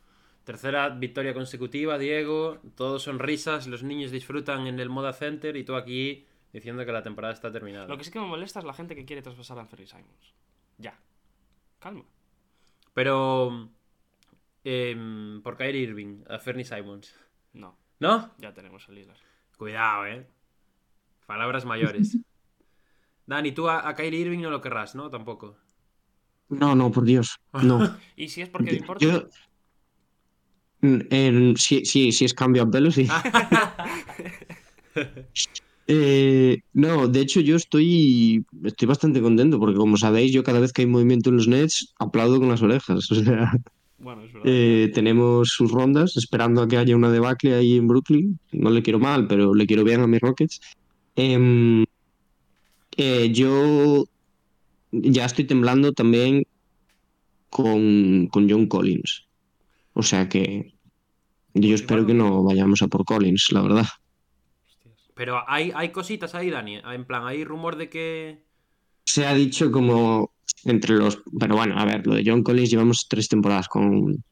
Tercera victoria consecutiva, Diego. Todos son risas, los niños disfrutan en el Moda Center y tú aquí diciendo que la temporada está terminada. Lo que sí que me molesta es la gente que quiere traspasar a Anthony Simons. Ya. Calma. Pero... em, por Kyrie Irving, a Fernie Simons. No, ¿No? ya tenemos el Lillard. Cuidado, eh. Palabras mayores. Dani, tú a, a Kyrie Irving no lo querrás, ¿no? Tampoco. No, no, por Dios. No. Y si es porque me importa. Yo. Sí, sí, sí es cambio a pelo, sí. Eh, no, de hecho yo estoy, estoy bastante contento porque como sabéis yo cada vez que hay movimiento en los Nets aplaudo con las orejas. O sea, Bueno, es verdad. Eh, tenemos sus rondas, esperando a que haya una debacle ahí en Brooklyn. No le quiero mal, pero le quiero bien a mis Rockets. Em, eh, yo ya estoy temblando también con, con John Collins. O sea que yo espero que no vayamos a por Collins, la verdad. Pero hay, hay cositas ahí, Dani. En plan, hay rumor de que. Se ha dicho como entre los... Pero bueno, a ver, lo de John Collins llevamos tres temporadas con,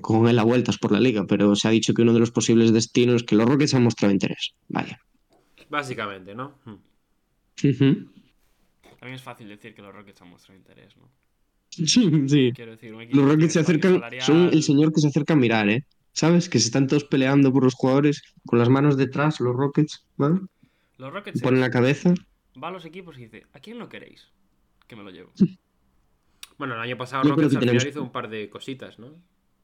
con él a vueltas por la liga, pero se ha dicho que uno de los posibles destinos que los Rockets han mostrado interés. Vaya. Básicamente, ¿no? Hmm. También es fácil decir que los Rockets han mostrado interés, ¿no? Sí, sí. Quiero decir, un Los Rockets se acercan, son el señor que se acerca a mirar, ¿eh? ¿Sabes? Que se están todos peleando por los jugadores con las manos detrás, los Rockets, ¿vale? Los Rockets Ponen la cabeza. va a los equipos y dice, ¿a quién no queréis? Que me lo llevo. Bueno, el año pasado Yo Rockets al final hizo un par de cositas, ¿no?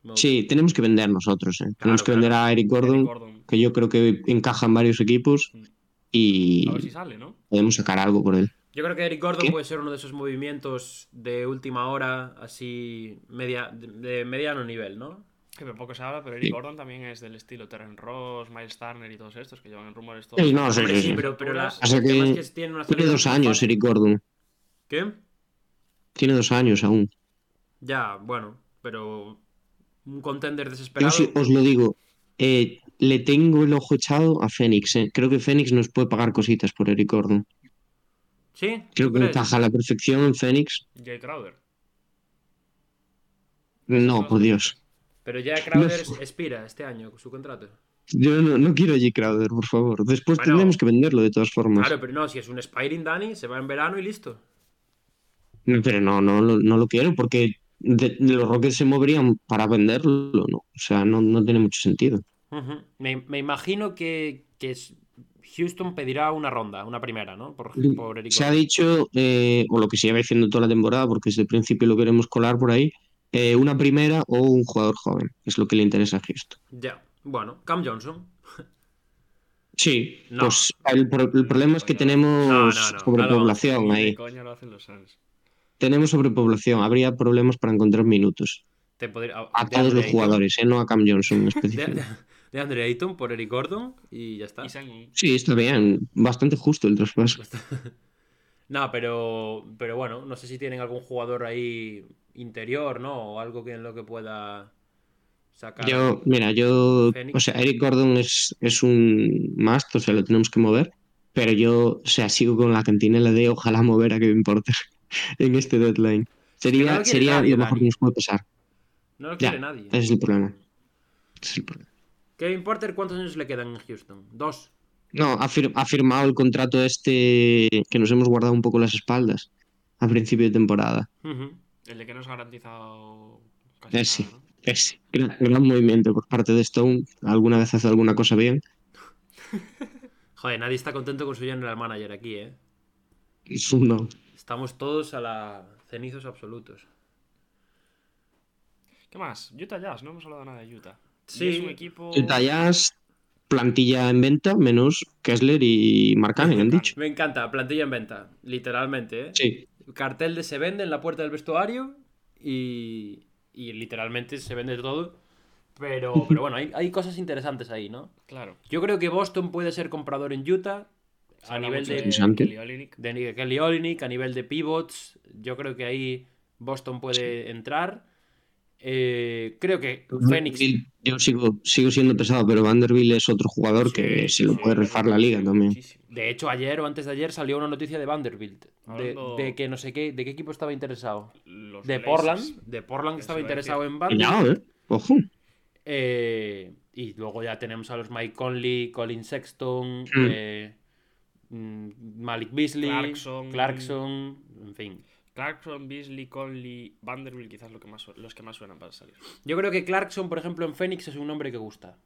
No- Sí, tenemos que vender nosotros, ¿eh? Tenemos que vender a Eric Gordon, Eric Gordon. que yo creo que encaja en varios equipos Mm. y A ver si sale, ¿no? podemos sacar algo por él. Yo creo que Eric Gordon ¿Qué? puede ser uno de esos movimientos de última hora, así, media, de mediano nivel, ¿no? Que de poco se habla, pero Eric Sí. Gordon también es del estilo Terren Ross, Miles Turner y todos estos que llevan en rumores todos. Sí, no, sí, Hombre, sí, sí, sí. pero, pero la- Pasa el tema que es que tiene una Tiene salida dos años. Eric Gordon. ¿Qué? Tiene dos años aún. Ya, bueno, pero un contender Yo desesperado. sí os lo digo. eh, le tengo el ojo echado a Fénix. eh. Creo que Fénix nos puede pagar cositas por Eric Gordon. ¿Sí? Creo ¿Tú que encaja a la perfección en Fénix. Jay Crowder. No, por Dios. Pero ya Crowder expira este año su contrato. Yo no, no quiero a J. Crowder, por favor. Después Bueno. tendremos que venderlo de todas formas. Claro, pero no, si es un Spiring Danny, se va en verano y listo. No, Pero no, no, lo- no lo quiero porque de- de los Rockets se moverían para venderlo, ¿no? O sea, no, no tiene mucho sentido. Me, me imagino que, que es- Houston pedirá una ronda, una primera, ¿no? Por, por Se ha dicho, eh, o lo que se lleva diciendo toda la temporada, porque desde el principio lo queremos colar por ahí, eh, una primera o un jugador joven, que es lo que le interesa a Houston. Ya, bueno, Cam Johnson. Sí, No. pues el, pro- el problema es que Coño. tenemos No, no, no, sobrepoblación de ahí. coña lo hacen los Suns. Tenemos sobrepoblación, habría problemas para encontrar minutos. Te podría- A de todos los Ayton. jugadores, ¿eh? no a Cam Johnson en De, específico. de, de Andre Ayton por Eric Gordon y ya está. Y. Sí, está bien, bastante justo el traspaso. No, pero, pero bueno, no sé si tienen algún jugador ahí interior, ¿no? O algo que en lo que pueda sacar. Yo, mira, yo, Fénix. o sea, Eric Gordon es, es un must, o sea, lo tenemos que mover, pero yo, o sea, sigo con la cantinela de ojalá mover a Kevin Porter en este deadline. Sería, no lo sería nadie, lo mejor que nos puede pasar. No lo Ya, quiere nadie. ese es el problema. Ese es el problema. Kevin Porter, ¿cuántos años le quedan en Houston? Dos. No, ha, fir- ha firmado el contrato este que nos hemos guardado un poco las espaldas a principio de temporada. El de que no es garantizado casi Ese, nada, ¿no? ese. Gran, gran movimiento por parte de Stone. Alguna vez hace alguna cosa bien. Joder, nadie está contento con su general manager aquí, ¿eh? Es un no. Estamos todos a la cenizos absolutos. ¿Qué más? Utah Jazz, no hemos hablado nada de Utah. Sí. Es un equipo... Utah Jazz, plantilla en venta, menos Kessler y Mark Cannon, han dicho. Me encanta, plantilla en venta, literalmente, ¿eh? Sí. Cartel de se vende en la puerta del vestuario y, y literalmente se vende todo. Pero, pero bueno, hay, hay cosas interesantes ahí, ¿no? Claro. Yo creo que Boston puede ser comprador en Utah Se a nivel de, de Kelly Olynyk, a nivel de pivots. Yo creo que ahí Boston puede entrar. Eh, creo que. Vanderbilt, Yo sigo, sigo siendo pesado, pero Vanderbilt es otro jugador que Sí, se lo sí, puede rifar la liga también. muchísimo. De hecho, ayer o antes de ayer salió una noticia de Vanderbilt. De, que no sé qué, de qué equipo estaba interesado. Los De Blazers. Portland. De Portland estaba interesado en Vanderbilt. Eh. Ojo. Eh, y luego ya tenemos a los Mike Conley, Colin Sexton, Mm. eh, mm, Malik Beasley, Clarkson. Clarkson, en fin. Clarkson, Beasley, Conley, Vanderbilt, quizás lo que más, los que más suenan para salir. Yo creo que Clarkson, por ejemplo, en Phoenix es un nombre que gusta.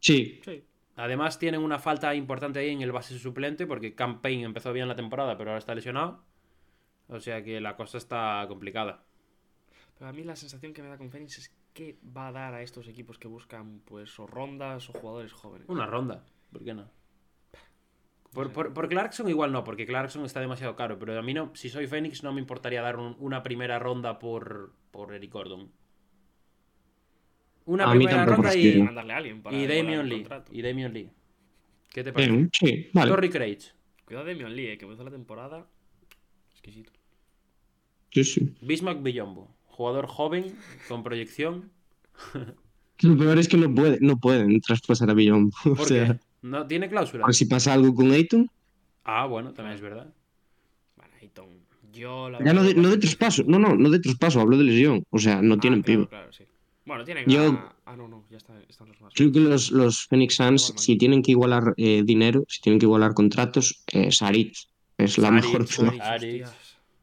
Sí. Sí. Además tienen una falta importante ahí en el base suplente porque Campaign empezó bien la temporada pero ahora está lesionado. O sea que la cosa está complicada. Pero a mí la sensación que me da con Phoenix es que va a dar a estos equipos que buscan pues o rondas o jugadores jóvenes. Una ronda, ¿por qué no? Por, por- por Clarkson igual no, porque Clarkson está demasiado caro, pero a mí no, si soy Phoenix no me importaría dar un- una primera ronda por, por Eric Gordon. Una A primera ronda y, mandarle a alguien para y igualar Damian Lee. Y Damian Lee. ¿Qué te parece? Bien, sí, vale. Torrey Craig. Cuidado de Damian Lee, eh, que empezó la temporada. Exquisito. Sí, sí. Bismack Billombo. Jugador joven, con proyección. Lo peor es que no, puede, no pueden traspasar a Billon. O ¿Por sea, qué? ¿No tiene cláusula? por si pasa algo con Ayton, Ah, bueno, también es verdad. Bueno, Ayton. Yo la ya no de, no de traspaso. No, no, no de traspaso, hablo de lesión. O sea, no Ah, tienen claro, pivo. Claro, sí. Bueno, tienen Yo- a- Ah, no, no, ya está- están los más. Creo que los, los Phoenix Suns, si tienen que igualar eh, dinero, si tienen que igualar contratos, eh, Sarit es la Saric, mejor opción. Saric.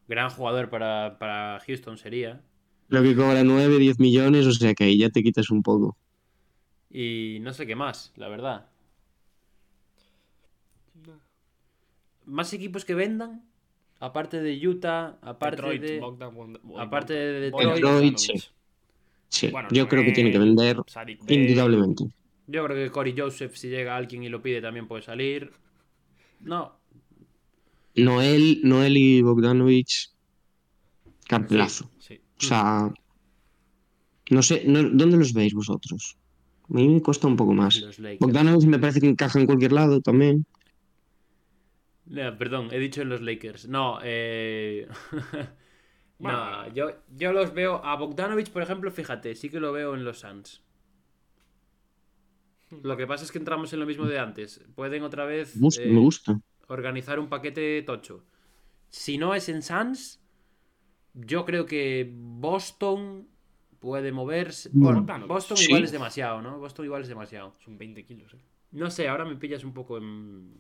Gran jugador para, para Houston sería. Creo que cobra 9, 10 millones, o sea que ahí ya te quitas un poco. Y no sé qué más, la verdad. Más equipos que vendan. Aparte de Utah, aparte Detroit, de. Bogdan, Bogdan- aparte de Detroit, sí. Sí, Bueno, yo creo que tiene que vender indudablemente. Yo creo que Corey Joseph, si llega alguien y lo pide, también puede salir. No, Noel, Noel y Bogdanovich, carpelazo. Sí. O sea, no sé, no- ¿dónde los veis vosotros? A mí me cuesta un poco más. Bogdanovich me parece que encaja en cualquier lado también. No, perdón, he dicho en los Lakers. No, eh. Bueno. no, yo, yo los veo. A Bogdanovich, por ejemplo, fíjate, sí que lo veo en los Suns. Lo que pasa es que entramos en lo mismo de antes. Pueden otra vez eh, me gusta. organizar un paquete tocho. Si no es en Suns, yo creo que Boston puede moverse. Bueno. Boston Sí. igual es demasiado, ¿no? Boston igual es demasiado. Son 20 kilos, eh. No sé, ahora me pillas un poco en.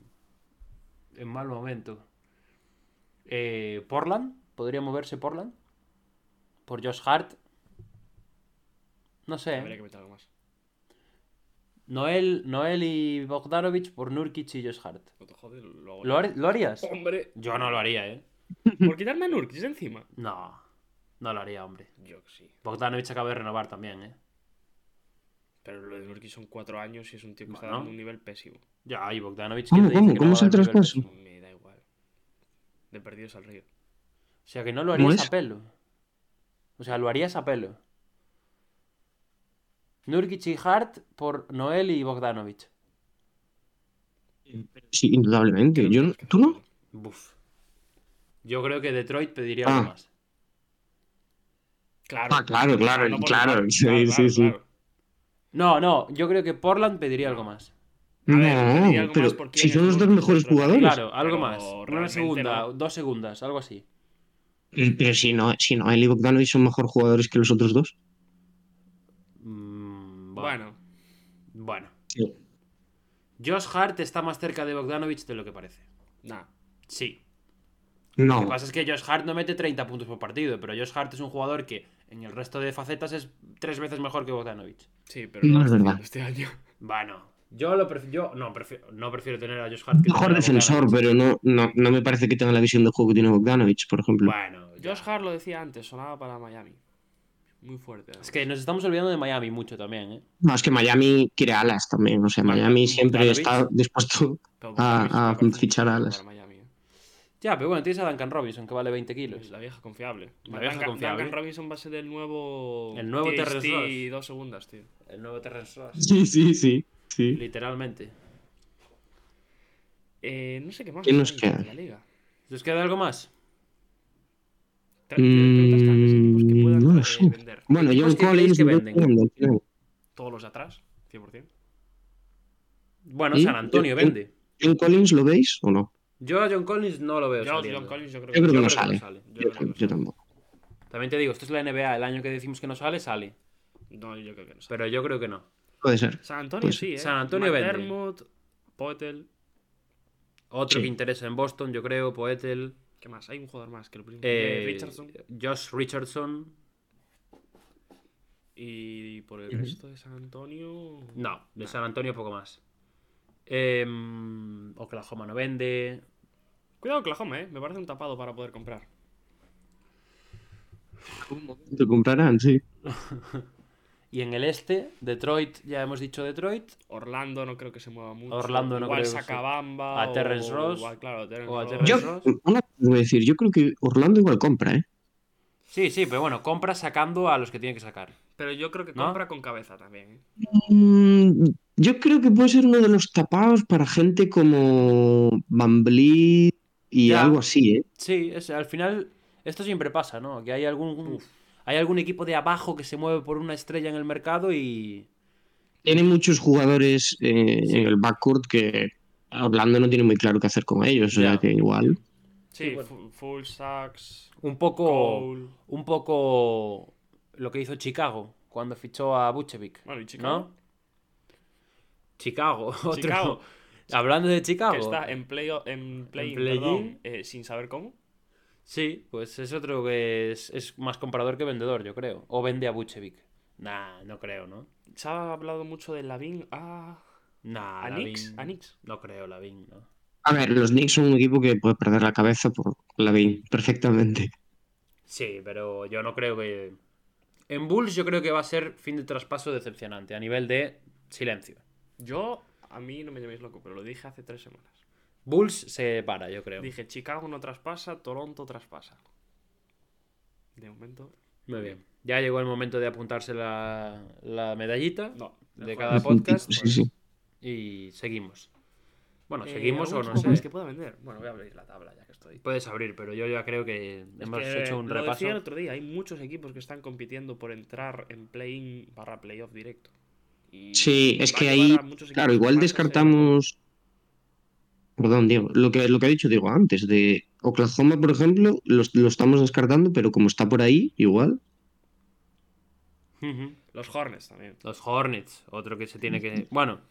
En mal momento. Eh, Portland, podría moverse Portland. Por Josh Hart. No sé. Habría ¿eh? que meter algo más. Noel, Noel y Bogdanovich por Nurkic y Josh Hart. ¿Lo, har- lo harías? Hombre, Yo no lo haría, ¿eh? ¿por quitarme a Nurkic encima? No, no lo haría, hombre. Yo sí. Bogdanovich acaba de renovar también, ¿eh? Pero lo de Nurkic son 4 años y es un tío que está dando un nivel pésimo. Ya, y Bogdanovich. ¿Cómo, ¿quién te dice cómo? que ¿Cómo no es el traspaso? Me da igual. De perdidos al río. O sea, que no lo ¿Cómo harías a pelo. O sea, lo harías a pelo. Nurkic y Hart por Noel y Bogdanovich. Sí, indudablemente. Yo, no- ¿Tú no? Buf. Yo creo que Detroit pediría Ah. algo más. Claro. Ah, claro, claro, no claro, sí, Claro, sí, claro, sí. claro. No, no, yo creo que Portland pediría algo más. A ver, pediría No, algo pero más porque si son los dos mejores jugadores. Claro, algo Pero más. Una segunda, no. dos segundas, algo así. Pero si no, si Noel y Bogdanovich son mejor jugadores que los otros dos. Mm, Bueno, Bueno. Sí. Josh Hart está más cerca de Bogdanovich de lo que parece. nada. Sí. Lo No. que pasa es que Josh Hart no mete 30 puntos por partido, pero Josh Hart es un jugador que en el resto de facetas es tres veces mejor que Bogdanovich. Sí, pero No no, es lo está verdad. este año. Bueno, yo lo prefiero. Yo no prefiero, no prefiero tener a Josh Hart que Mejor defensor, pero no, no, no me parece que tenga la visión de juego que tiene Bogdanovich, por ejemplo. Bueno, ya. Josh Hart lo decía antes, sonaba para Miami. Muy fuerte. Es que nos estamos olvidando de Miami mucho también, ¿eh? No, es que Miami quiere alas también. O sea, Miami siempre Bogdanovich. está dispuesto. A- a fichar alas. para Miami. Ya, pero bueno, tienes a Duncan Robinson que vale 20 kilos. La vieja confiable. La vieja Duncan, confiable. Duncan Robinson va a ser el nuevo. El nuevo Terrence Ross. y dos segundas, tío. El nuevo Terrence Ross. Sí, sí, sí. sí. Literalmente. Eh, no sé qué más. ¿Qué nos queda? la liga. ¿Les queda algo más? Mm, puedan no lo eh, sé. vender. Bueno, John Collins que venden. Todos los de atrás, 100%. Bueno. San Antonio Yo- vende. ¿John Collins lo veis o no? Yo a John Collins no lo veo Yo, saliendo. John Collins, yo creo Yo que, creo que Yo no creo que sale. no sale. Yo Yo, creo que yo no tampoco. También te digo, esto es la NBA. El año que decimos que no sale, sale. No, yo creo que no. sé. Pero yo creo que no. Puede ser. San Antonio Pues, sí, ¿eh? San Antonio vende. McDermott, Poetel. Otro Sí. que interesa en Boston, yo creo, Poetel. ¿Qué más? Hay un jugador más que lo primero. eh, Richardson. Josh Richardson. Y por el resto de San Antonio. No, de San Antonio poco más. Em, Oklahoma no vende. Cuidado, Oklahoma, ¿eh? Me parece un tapado para poder comprar. Te comprarán, sí. Y en el este, Detroit, ya hemos dicho Detroit. Orlando no creo que se mueva mucho. Orlando no igual creo que saca se- Bamba. a Terrence o- Ross, igual, claro, Terrence o a Ross. Terrence Yo, Ross. una voy a decir, yo creo que Orlando igual compra, ¿eh? Sí, sí, pero bueno, compra sacando a los que tiene que sacar. Pero yo creo que ¿No? compra con cabeza también. ¿eh? Mm, yo creo que puede ser uno de los tapados para gente como Van y Ya. algo así, ¿eh? Sí, es, al final esto siempre pasa, ¿no? Que hay algún hay algún equipo de abajo que se mueve por una estrella en el mercado y Tiene muchos jugadores eh, en el backcourt que Orlando no tiene muy claro qué hacer con ellos, o sea Ya. que igual. Sí, bueno. full sacks. un poco Cole. un poco lo que hizo Chicago cuando fichó a Buchevic, Bueno, y Chicago. ¿no? Chicago, otro. Chicago. Hablando de Chicago. Que está en play en play, play-in. perdón, eh, sin saber cómo. Sí, pues es otro que es, es más comprador que vendedor, yo creo. O vende a Buchevic. Nah, no creo, ¿no? Se ha hablado mucho de Lavin a. Nah, ¿A Knicks? ¿A? No creo, Lavin, ¿no? A ver, los Knicks son un equipo que puede perder la cabeza por Lavin perfectamente. Sí, pero yo no creo que. En Bulls yo creo que va a ser fin de traspaso decepcionante a nivel de silencio. Yo, a mí no me llaméis loco, pero lo dije hace tres semanas. Bulls se para, yo creo. Dije, Chicago no traspasa, Toronto traspasa. De momento, Muy bien. Ya llegó el momento de apuntarse la, la medallita no. de cada podcast Sí, sí. y seguimos. Bueno, Eh, seguimos o ¿algunos no sé. que pueda vender? Bueno, voy a abrir la tabla ya que estoy. Puedes abrir, pero yo ya creo que Es hemos que hecho un lo repaso. decía el otro día, hay muchos equipos que están compitiendo por entrar en play-in barra playoff directo. Y Sí, es que ahí, claro, igual descartamos. Perdón, Diego, lo que, lo que ha dicho Diego antes, de Oklahoma, por ejemplo, lo, lo estamos descartando, pero como está por ahí, igual. Los Hornets también. Los Hornets, otro que se tiene que. Bueno,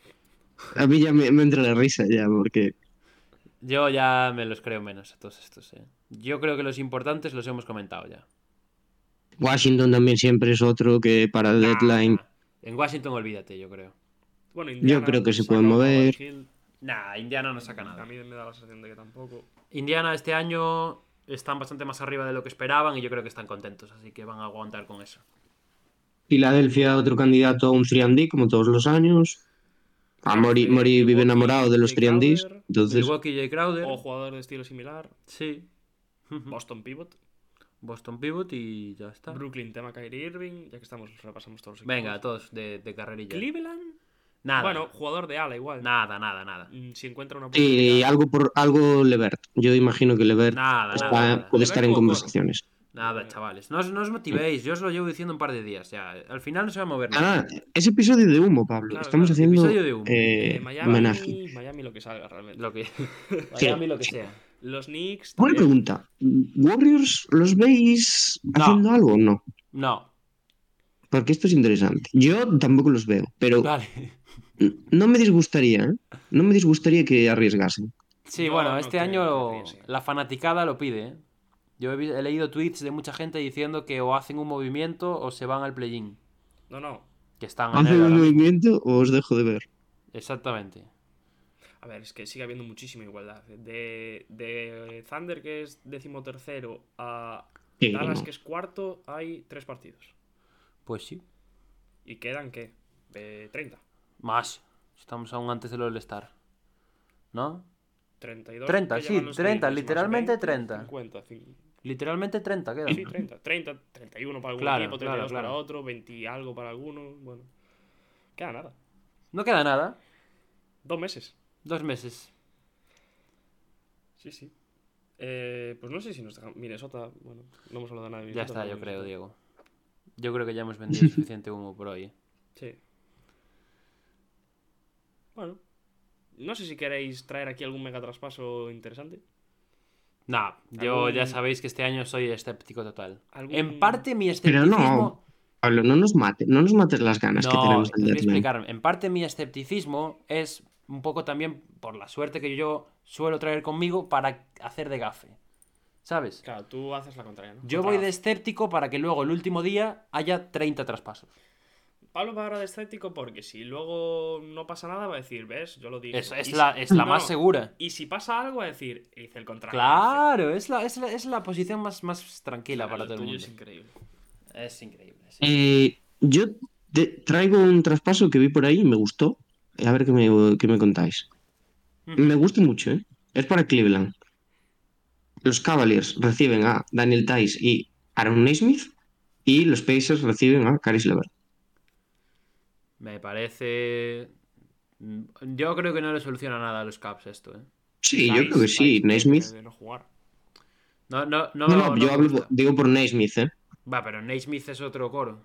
A mí ya me, me entra la risa ya, porque yo ya me los creo menos a todos estos. ¿eh? Yo creo que los importantes los hemos comentado ya. Washington también siempre es otro que para el deadline. En Washington, olvídate, yo creo. Bueno, Indiana creo que se pueden a mover. Nah, Indiana no saca A nada. mí me da la sensación de que tampoco. Indiana este año están bastante más arriba de lo que esperaban y yo creo que están contentos, así que van a aguantar con eso. Filadelfia, otro candidato a un 3D, como todos los años. A Mori, Mori vive enamorado de los Jay 3Ds. Crowder, Entonces, Milwaukee J. Crowder. O jugador de estilo similar. Sí. Boston Pivot. Boston Pivot y ya está. Brooklyn tema Kyrie Irving. Ya que estamos, repasamos todos los Venga, equipos. todos de, de carrerilla. Cleveland. Nada. Bueno, jugador de ala igual. nada, nada, nada. Mm, Si encuentra una y oportunidad. algo por algo Levert. Yo imagino que Levert Nada, está- nada, nada. puede Levert estar en conversaciones. Nada, chavales. No os, no os motivéis, yo os lo llevo diciendo un par de días. Ya. Al final no se va a mover nada. Ah, es episodio de humo, Pablo. Claro, Estamos claro, haciendo episodio de humo. eh, Eh, Miami, homenaje. Miami lo que salga realmente. Lo que. Sí. Miami, lo que sea. Los Knicks. Buena pregunta. ¿Warriors los veis No. haciendo algo o no? No. Porque esto es interesante. Yo tampoco los veo, pero Vale. no me disgustaría, ¿eh? No me disgustaría que arriesgasen. Sí, bueno, no este año la fanaticada lo pide. ¿eh? Yo he, leído tweets de mucha gente diciendo que o hacen un movimiento o se van al play-in. No, no. Que están en ¿Hacen un movimiento o os dejo de ver? Exactamente. A ver, es que sigue habiendo muchísima igualdad. De, de Thunder, que es decimotercero, a Sí, Dallas, no. que es cuarto, hay tres partidos. Pues sí. ¿Y quedan qué? Eh, 30. Más. Estamos aún antes del All-Star. ¿No? 32. 30, que sí, llevan los 30, Clippers, más literalmente 20, 30. 50, cin- Literalmente 30 quedan. Sí, 30. 30, 31 para algún Claro, equipo, claro, 32 para claro. otro, 20 y algo para alguno. Bueno, queda nada. No queda nada. Dos meses. Dos meses. Sí, sí. Eh, pues no sé si nos dejan. Minnesota, bueno, no hemos hablado de nada de Ya Minnesota. está, yo creo, Diego. Yo creo que ya hemos vendido suficiente humo por hoy. ¿eh? Sí. Bueno. No sé si queréis traer aquí algún mega traspaso interesante. Nah, yo Algún- ya sabéis que este año soy escéptico total. Algún- En parte mi Pero no, escepticismo. Pablo, no nos mate, no nos mates las ganas que No, tenemos te del voy a deadline. explicar. En parte mi escepticismo es un poco también por la suerte que yo suelo traer conmigo para hacer de gafe. ¿Sabes? Claro, tú haces la contraria, ¿no? Yo Contra voy de escéptico para que luego el último día haya 30 traspasos. Pablo va ahora de escéptico porque si luego no pasa nada va a decir, ¿ves? Yo lo digo. Es, Y es si- la, es la No, más segura. Y si pasa algo va a decir, hice el contrario. Claro, es la, es la, es la posición más, más tranquila Claro, para todo el mundo. es increíble. Es increíble. Eh, yo de- traigo un traspaso que vi por ahí y me gustó. A ver qué me, qué me contáis. Me gusta mucho, ¿eh? Es para Cleveland. Los Cavaliers reciben a Daniel Tice y Aaron Naismith y los Pacers reciben a Caris LeVert. Me parece. Yo creo que no le soluciona nada a los Caps esto, ¿eh? Sí, yo creo que sí. Tice Naismith. de no jugar. No, no, no. No, no, no yo hablo- digo por Naismith, ¿eh? Va, pero Naismith es otro coro.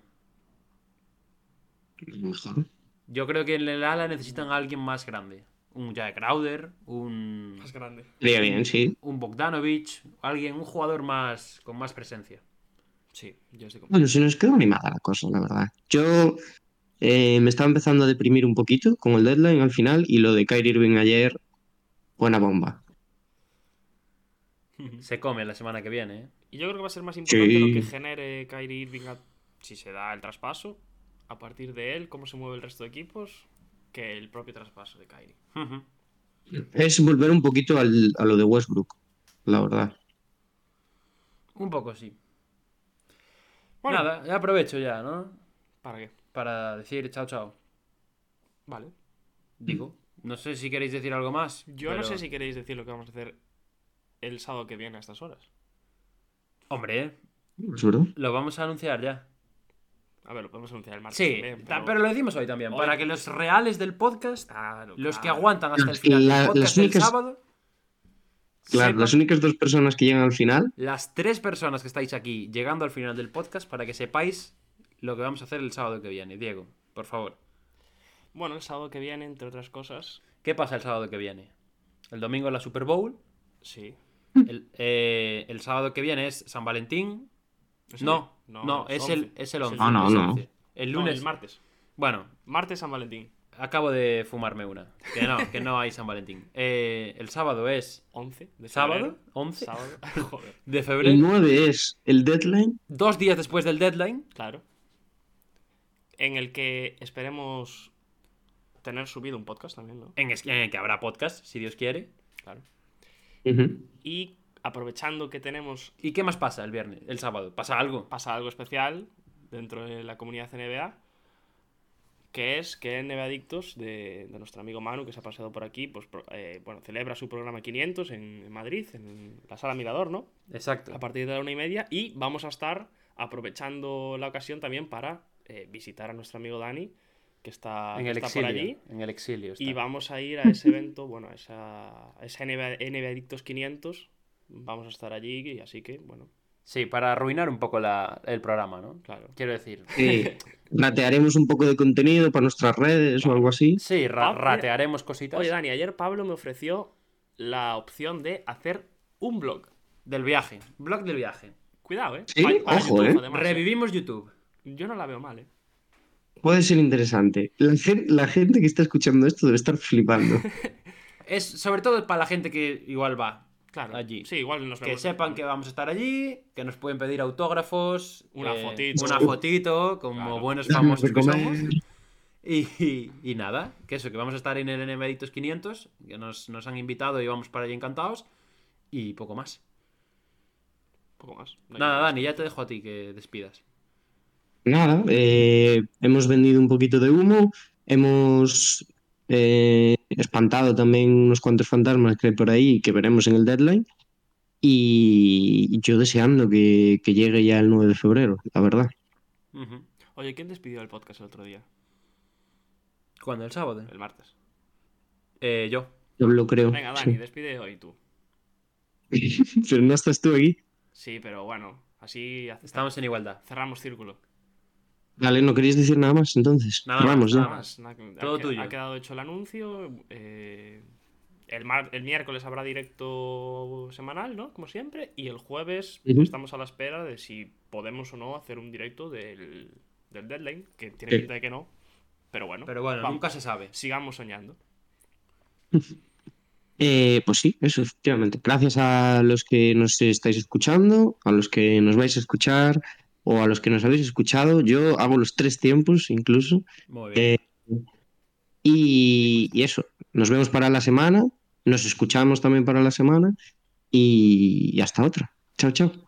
Mejor. Yo creo que en el ala necesitan a alguien más grande. Un Jack Crowder, un, Más grande. Sería bien, sí. un Bogdanovich, alguien, un jugador más con más presencia. Sí, yo estoy con... Bueno, se nos quedó animada la cosa, la verdad. Yo eh, me estaba empezando a deprimir un poquito con el deadline al final y lo de Kyrie Irving ayer, buena bomba. Se come la semana que viene, ¿eh? Y yo creo que va a ser más importante Sí. lo que genere Kyrie Irving a- si se da el traspaso, a partir de él, cómo se mueve el resto de equipos, que el propio traspaso de Kyrie. Es volver un poquito al- a lo de Westbrook, la verdad. Un poco sí. Bueno, Nada, ya aprovecho ya, ¿no? ¿para qué? Para decir chao, chao. Vale. Digo. No sé si queréis decir algo más. Yo no sé si queréis decir lo que vamos a hacer el sábado que viene a estas horas. Hombre, ¿eh? ¿Es verdad? lo vamos a anunciar ya. A ver, lo podemos anunciar el martes Sí, también, pero... lo decimos hoy también. Hoy- Para que los reales del podcast, Claro, los que aguantan hasta el final la- del podcast del únicas- sábado, Claro, sepan- las únicas dos personas que llegan al final, las tres personas que estáis aquí llegando al final del podcast para que sepáis lo que vamos a hacer el sábado que viene. Diego, por favor. Bueno, el sábado que viene, entre otras cosas, ¿Qué pasa el sábado que viene? El domingo la Super Bowl. sí. El, eh, el sábado que viene es San Valentín. ¿Es No, el- no, es, el, 11. es el Es 11. No, no, es no. 11. El No, lunes. el martes. Bueno, Martes San Valentín. acabo de fumarme una. Que no, que no hay San Valentín. Eh, el sábado es 11 de ¿Sábado? febrero. 11. Sábado. Joder, de el febrero. 9 es el deadline. Dos días después del deadline. claro. En el que esperemos tener subido un podcast también, ¿no? En, el que habrá podcast, si Dios quiere. Claro. Y aprovechando que tenemos, ¿Y qué más pasa el viernes? El sábado. ¿Pasa algo? pasa algo especial dentro de la comunidad NBA, que es que NBA Adictos, de, de nuestro amigo Manu, que se ha pasado por aquí, pues eh, bueno, celebra su programa 500 en, en Madrid, en la sala Mirador, ¿no? Exacto. a partir de la una y media y vamos a estar aprovechando la ocasión también para eh, visitar a nuestro amigo Dani que está, En el está exilio. por allí En el exilio. está. y vamos a ir a ese evento bueno a esa, a esa NBA, NBA Adictos 500 vamos a estar allí y así que bueno Sí, para arruinar un poco la- el programa, ¿no? claro Quiero decir. Sí, ratearemos un poco de contenido para nuestras redes o algo así. Sí, ra- Ah, ratearemos cositas oye Dani ayer Pablo me ofreció la opción de hacer un blog del viaje. Blog del viaje. cuidado eh Sí, Pa- para ojo, YouTube, eh. además, Revivimos YouTube. yo no la veo mal eh Puede ser interesante. La, la gente que está escuchando esto debe estar flipando. Es sobre todo para la gente que igual va claro allí. sí igual nos Que vemos sepan que vamos a estar allí, que nos pueden pedir autógrafos, Una eh, fotito. una fotito, como Claro. buenos famosos que somos. Y, y- y nada, que eso, que vamos a estar en el NMeditos 500, que nos, nos han invitado y vamos para allí encantados. Y poco más. poco más No Nada. Dani, ya te dejo a ti que despidas. Nada, eh, hemos vendido un poquito de humo, hemos eh, espantado también unos cuantos fantasmas que hay por ahí que veremos en el deadline. Y yo deseando que, que llegue ya el 9 de febrero, la verdad. Oye, ¿quién despidió el podcast el otro día? ¿Cuándo? ¿El sábado? El martes. Eh, yo. Yo lo creo. Venga, Dani, sí. despide hoy tú. Pero no estás tú aquí. Sí, pero bueno, así Estamos en igualdad. cerramos círculo. Vale, ¿no queréis decir nada más entonces? Nada más, Vamos ya. más. Nada más, Todo tuyo. Ha quedado hecho el anuncio. eh, el, mar- el miércoles habrá directo semanal, ¿no? Como siempre. Y el jueves estamos a la espera de si podemos o no hacer un directo del, del deadline. Que tiene Sí. pinta de que no. Pero bueno, Pero bueno, vamos, nunca se sabe. sigamos soñando. Eh, pues sí, eso, efectivamente. Gracias a los que nos estáis escuchando, a los que nos vais a escuchar o a los que nos habéis escuchado. Yo hago los tres tiempos incluso. Muy bien. Eh, y, y eso, nos vemos para la semana, nos escuchamos también para la semana y, y hasta otra. Chao, chao.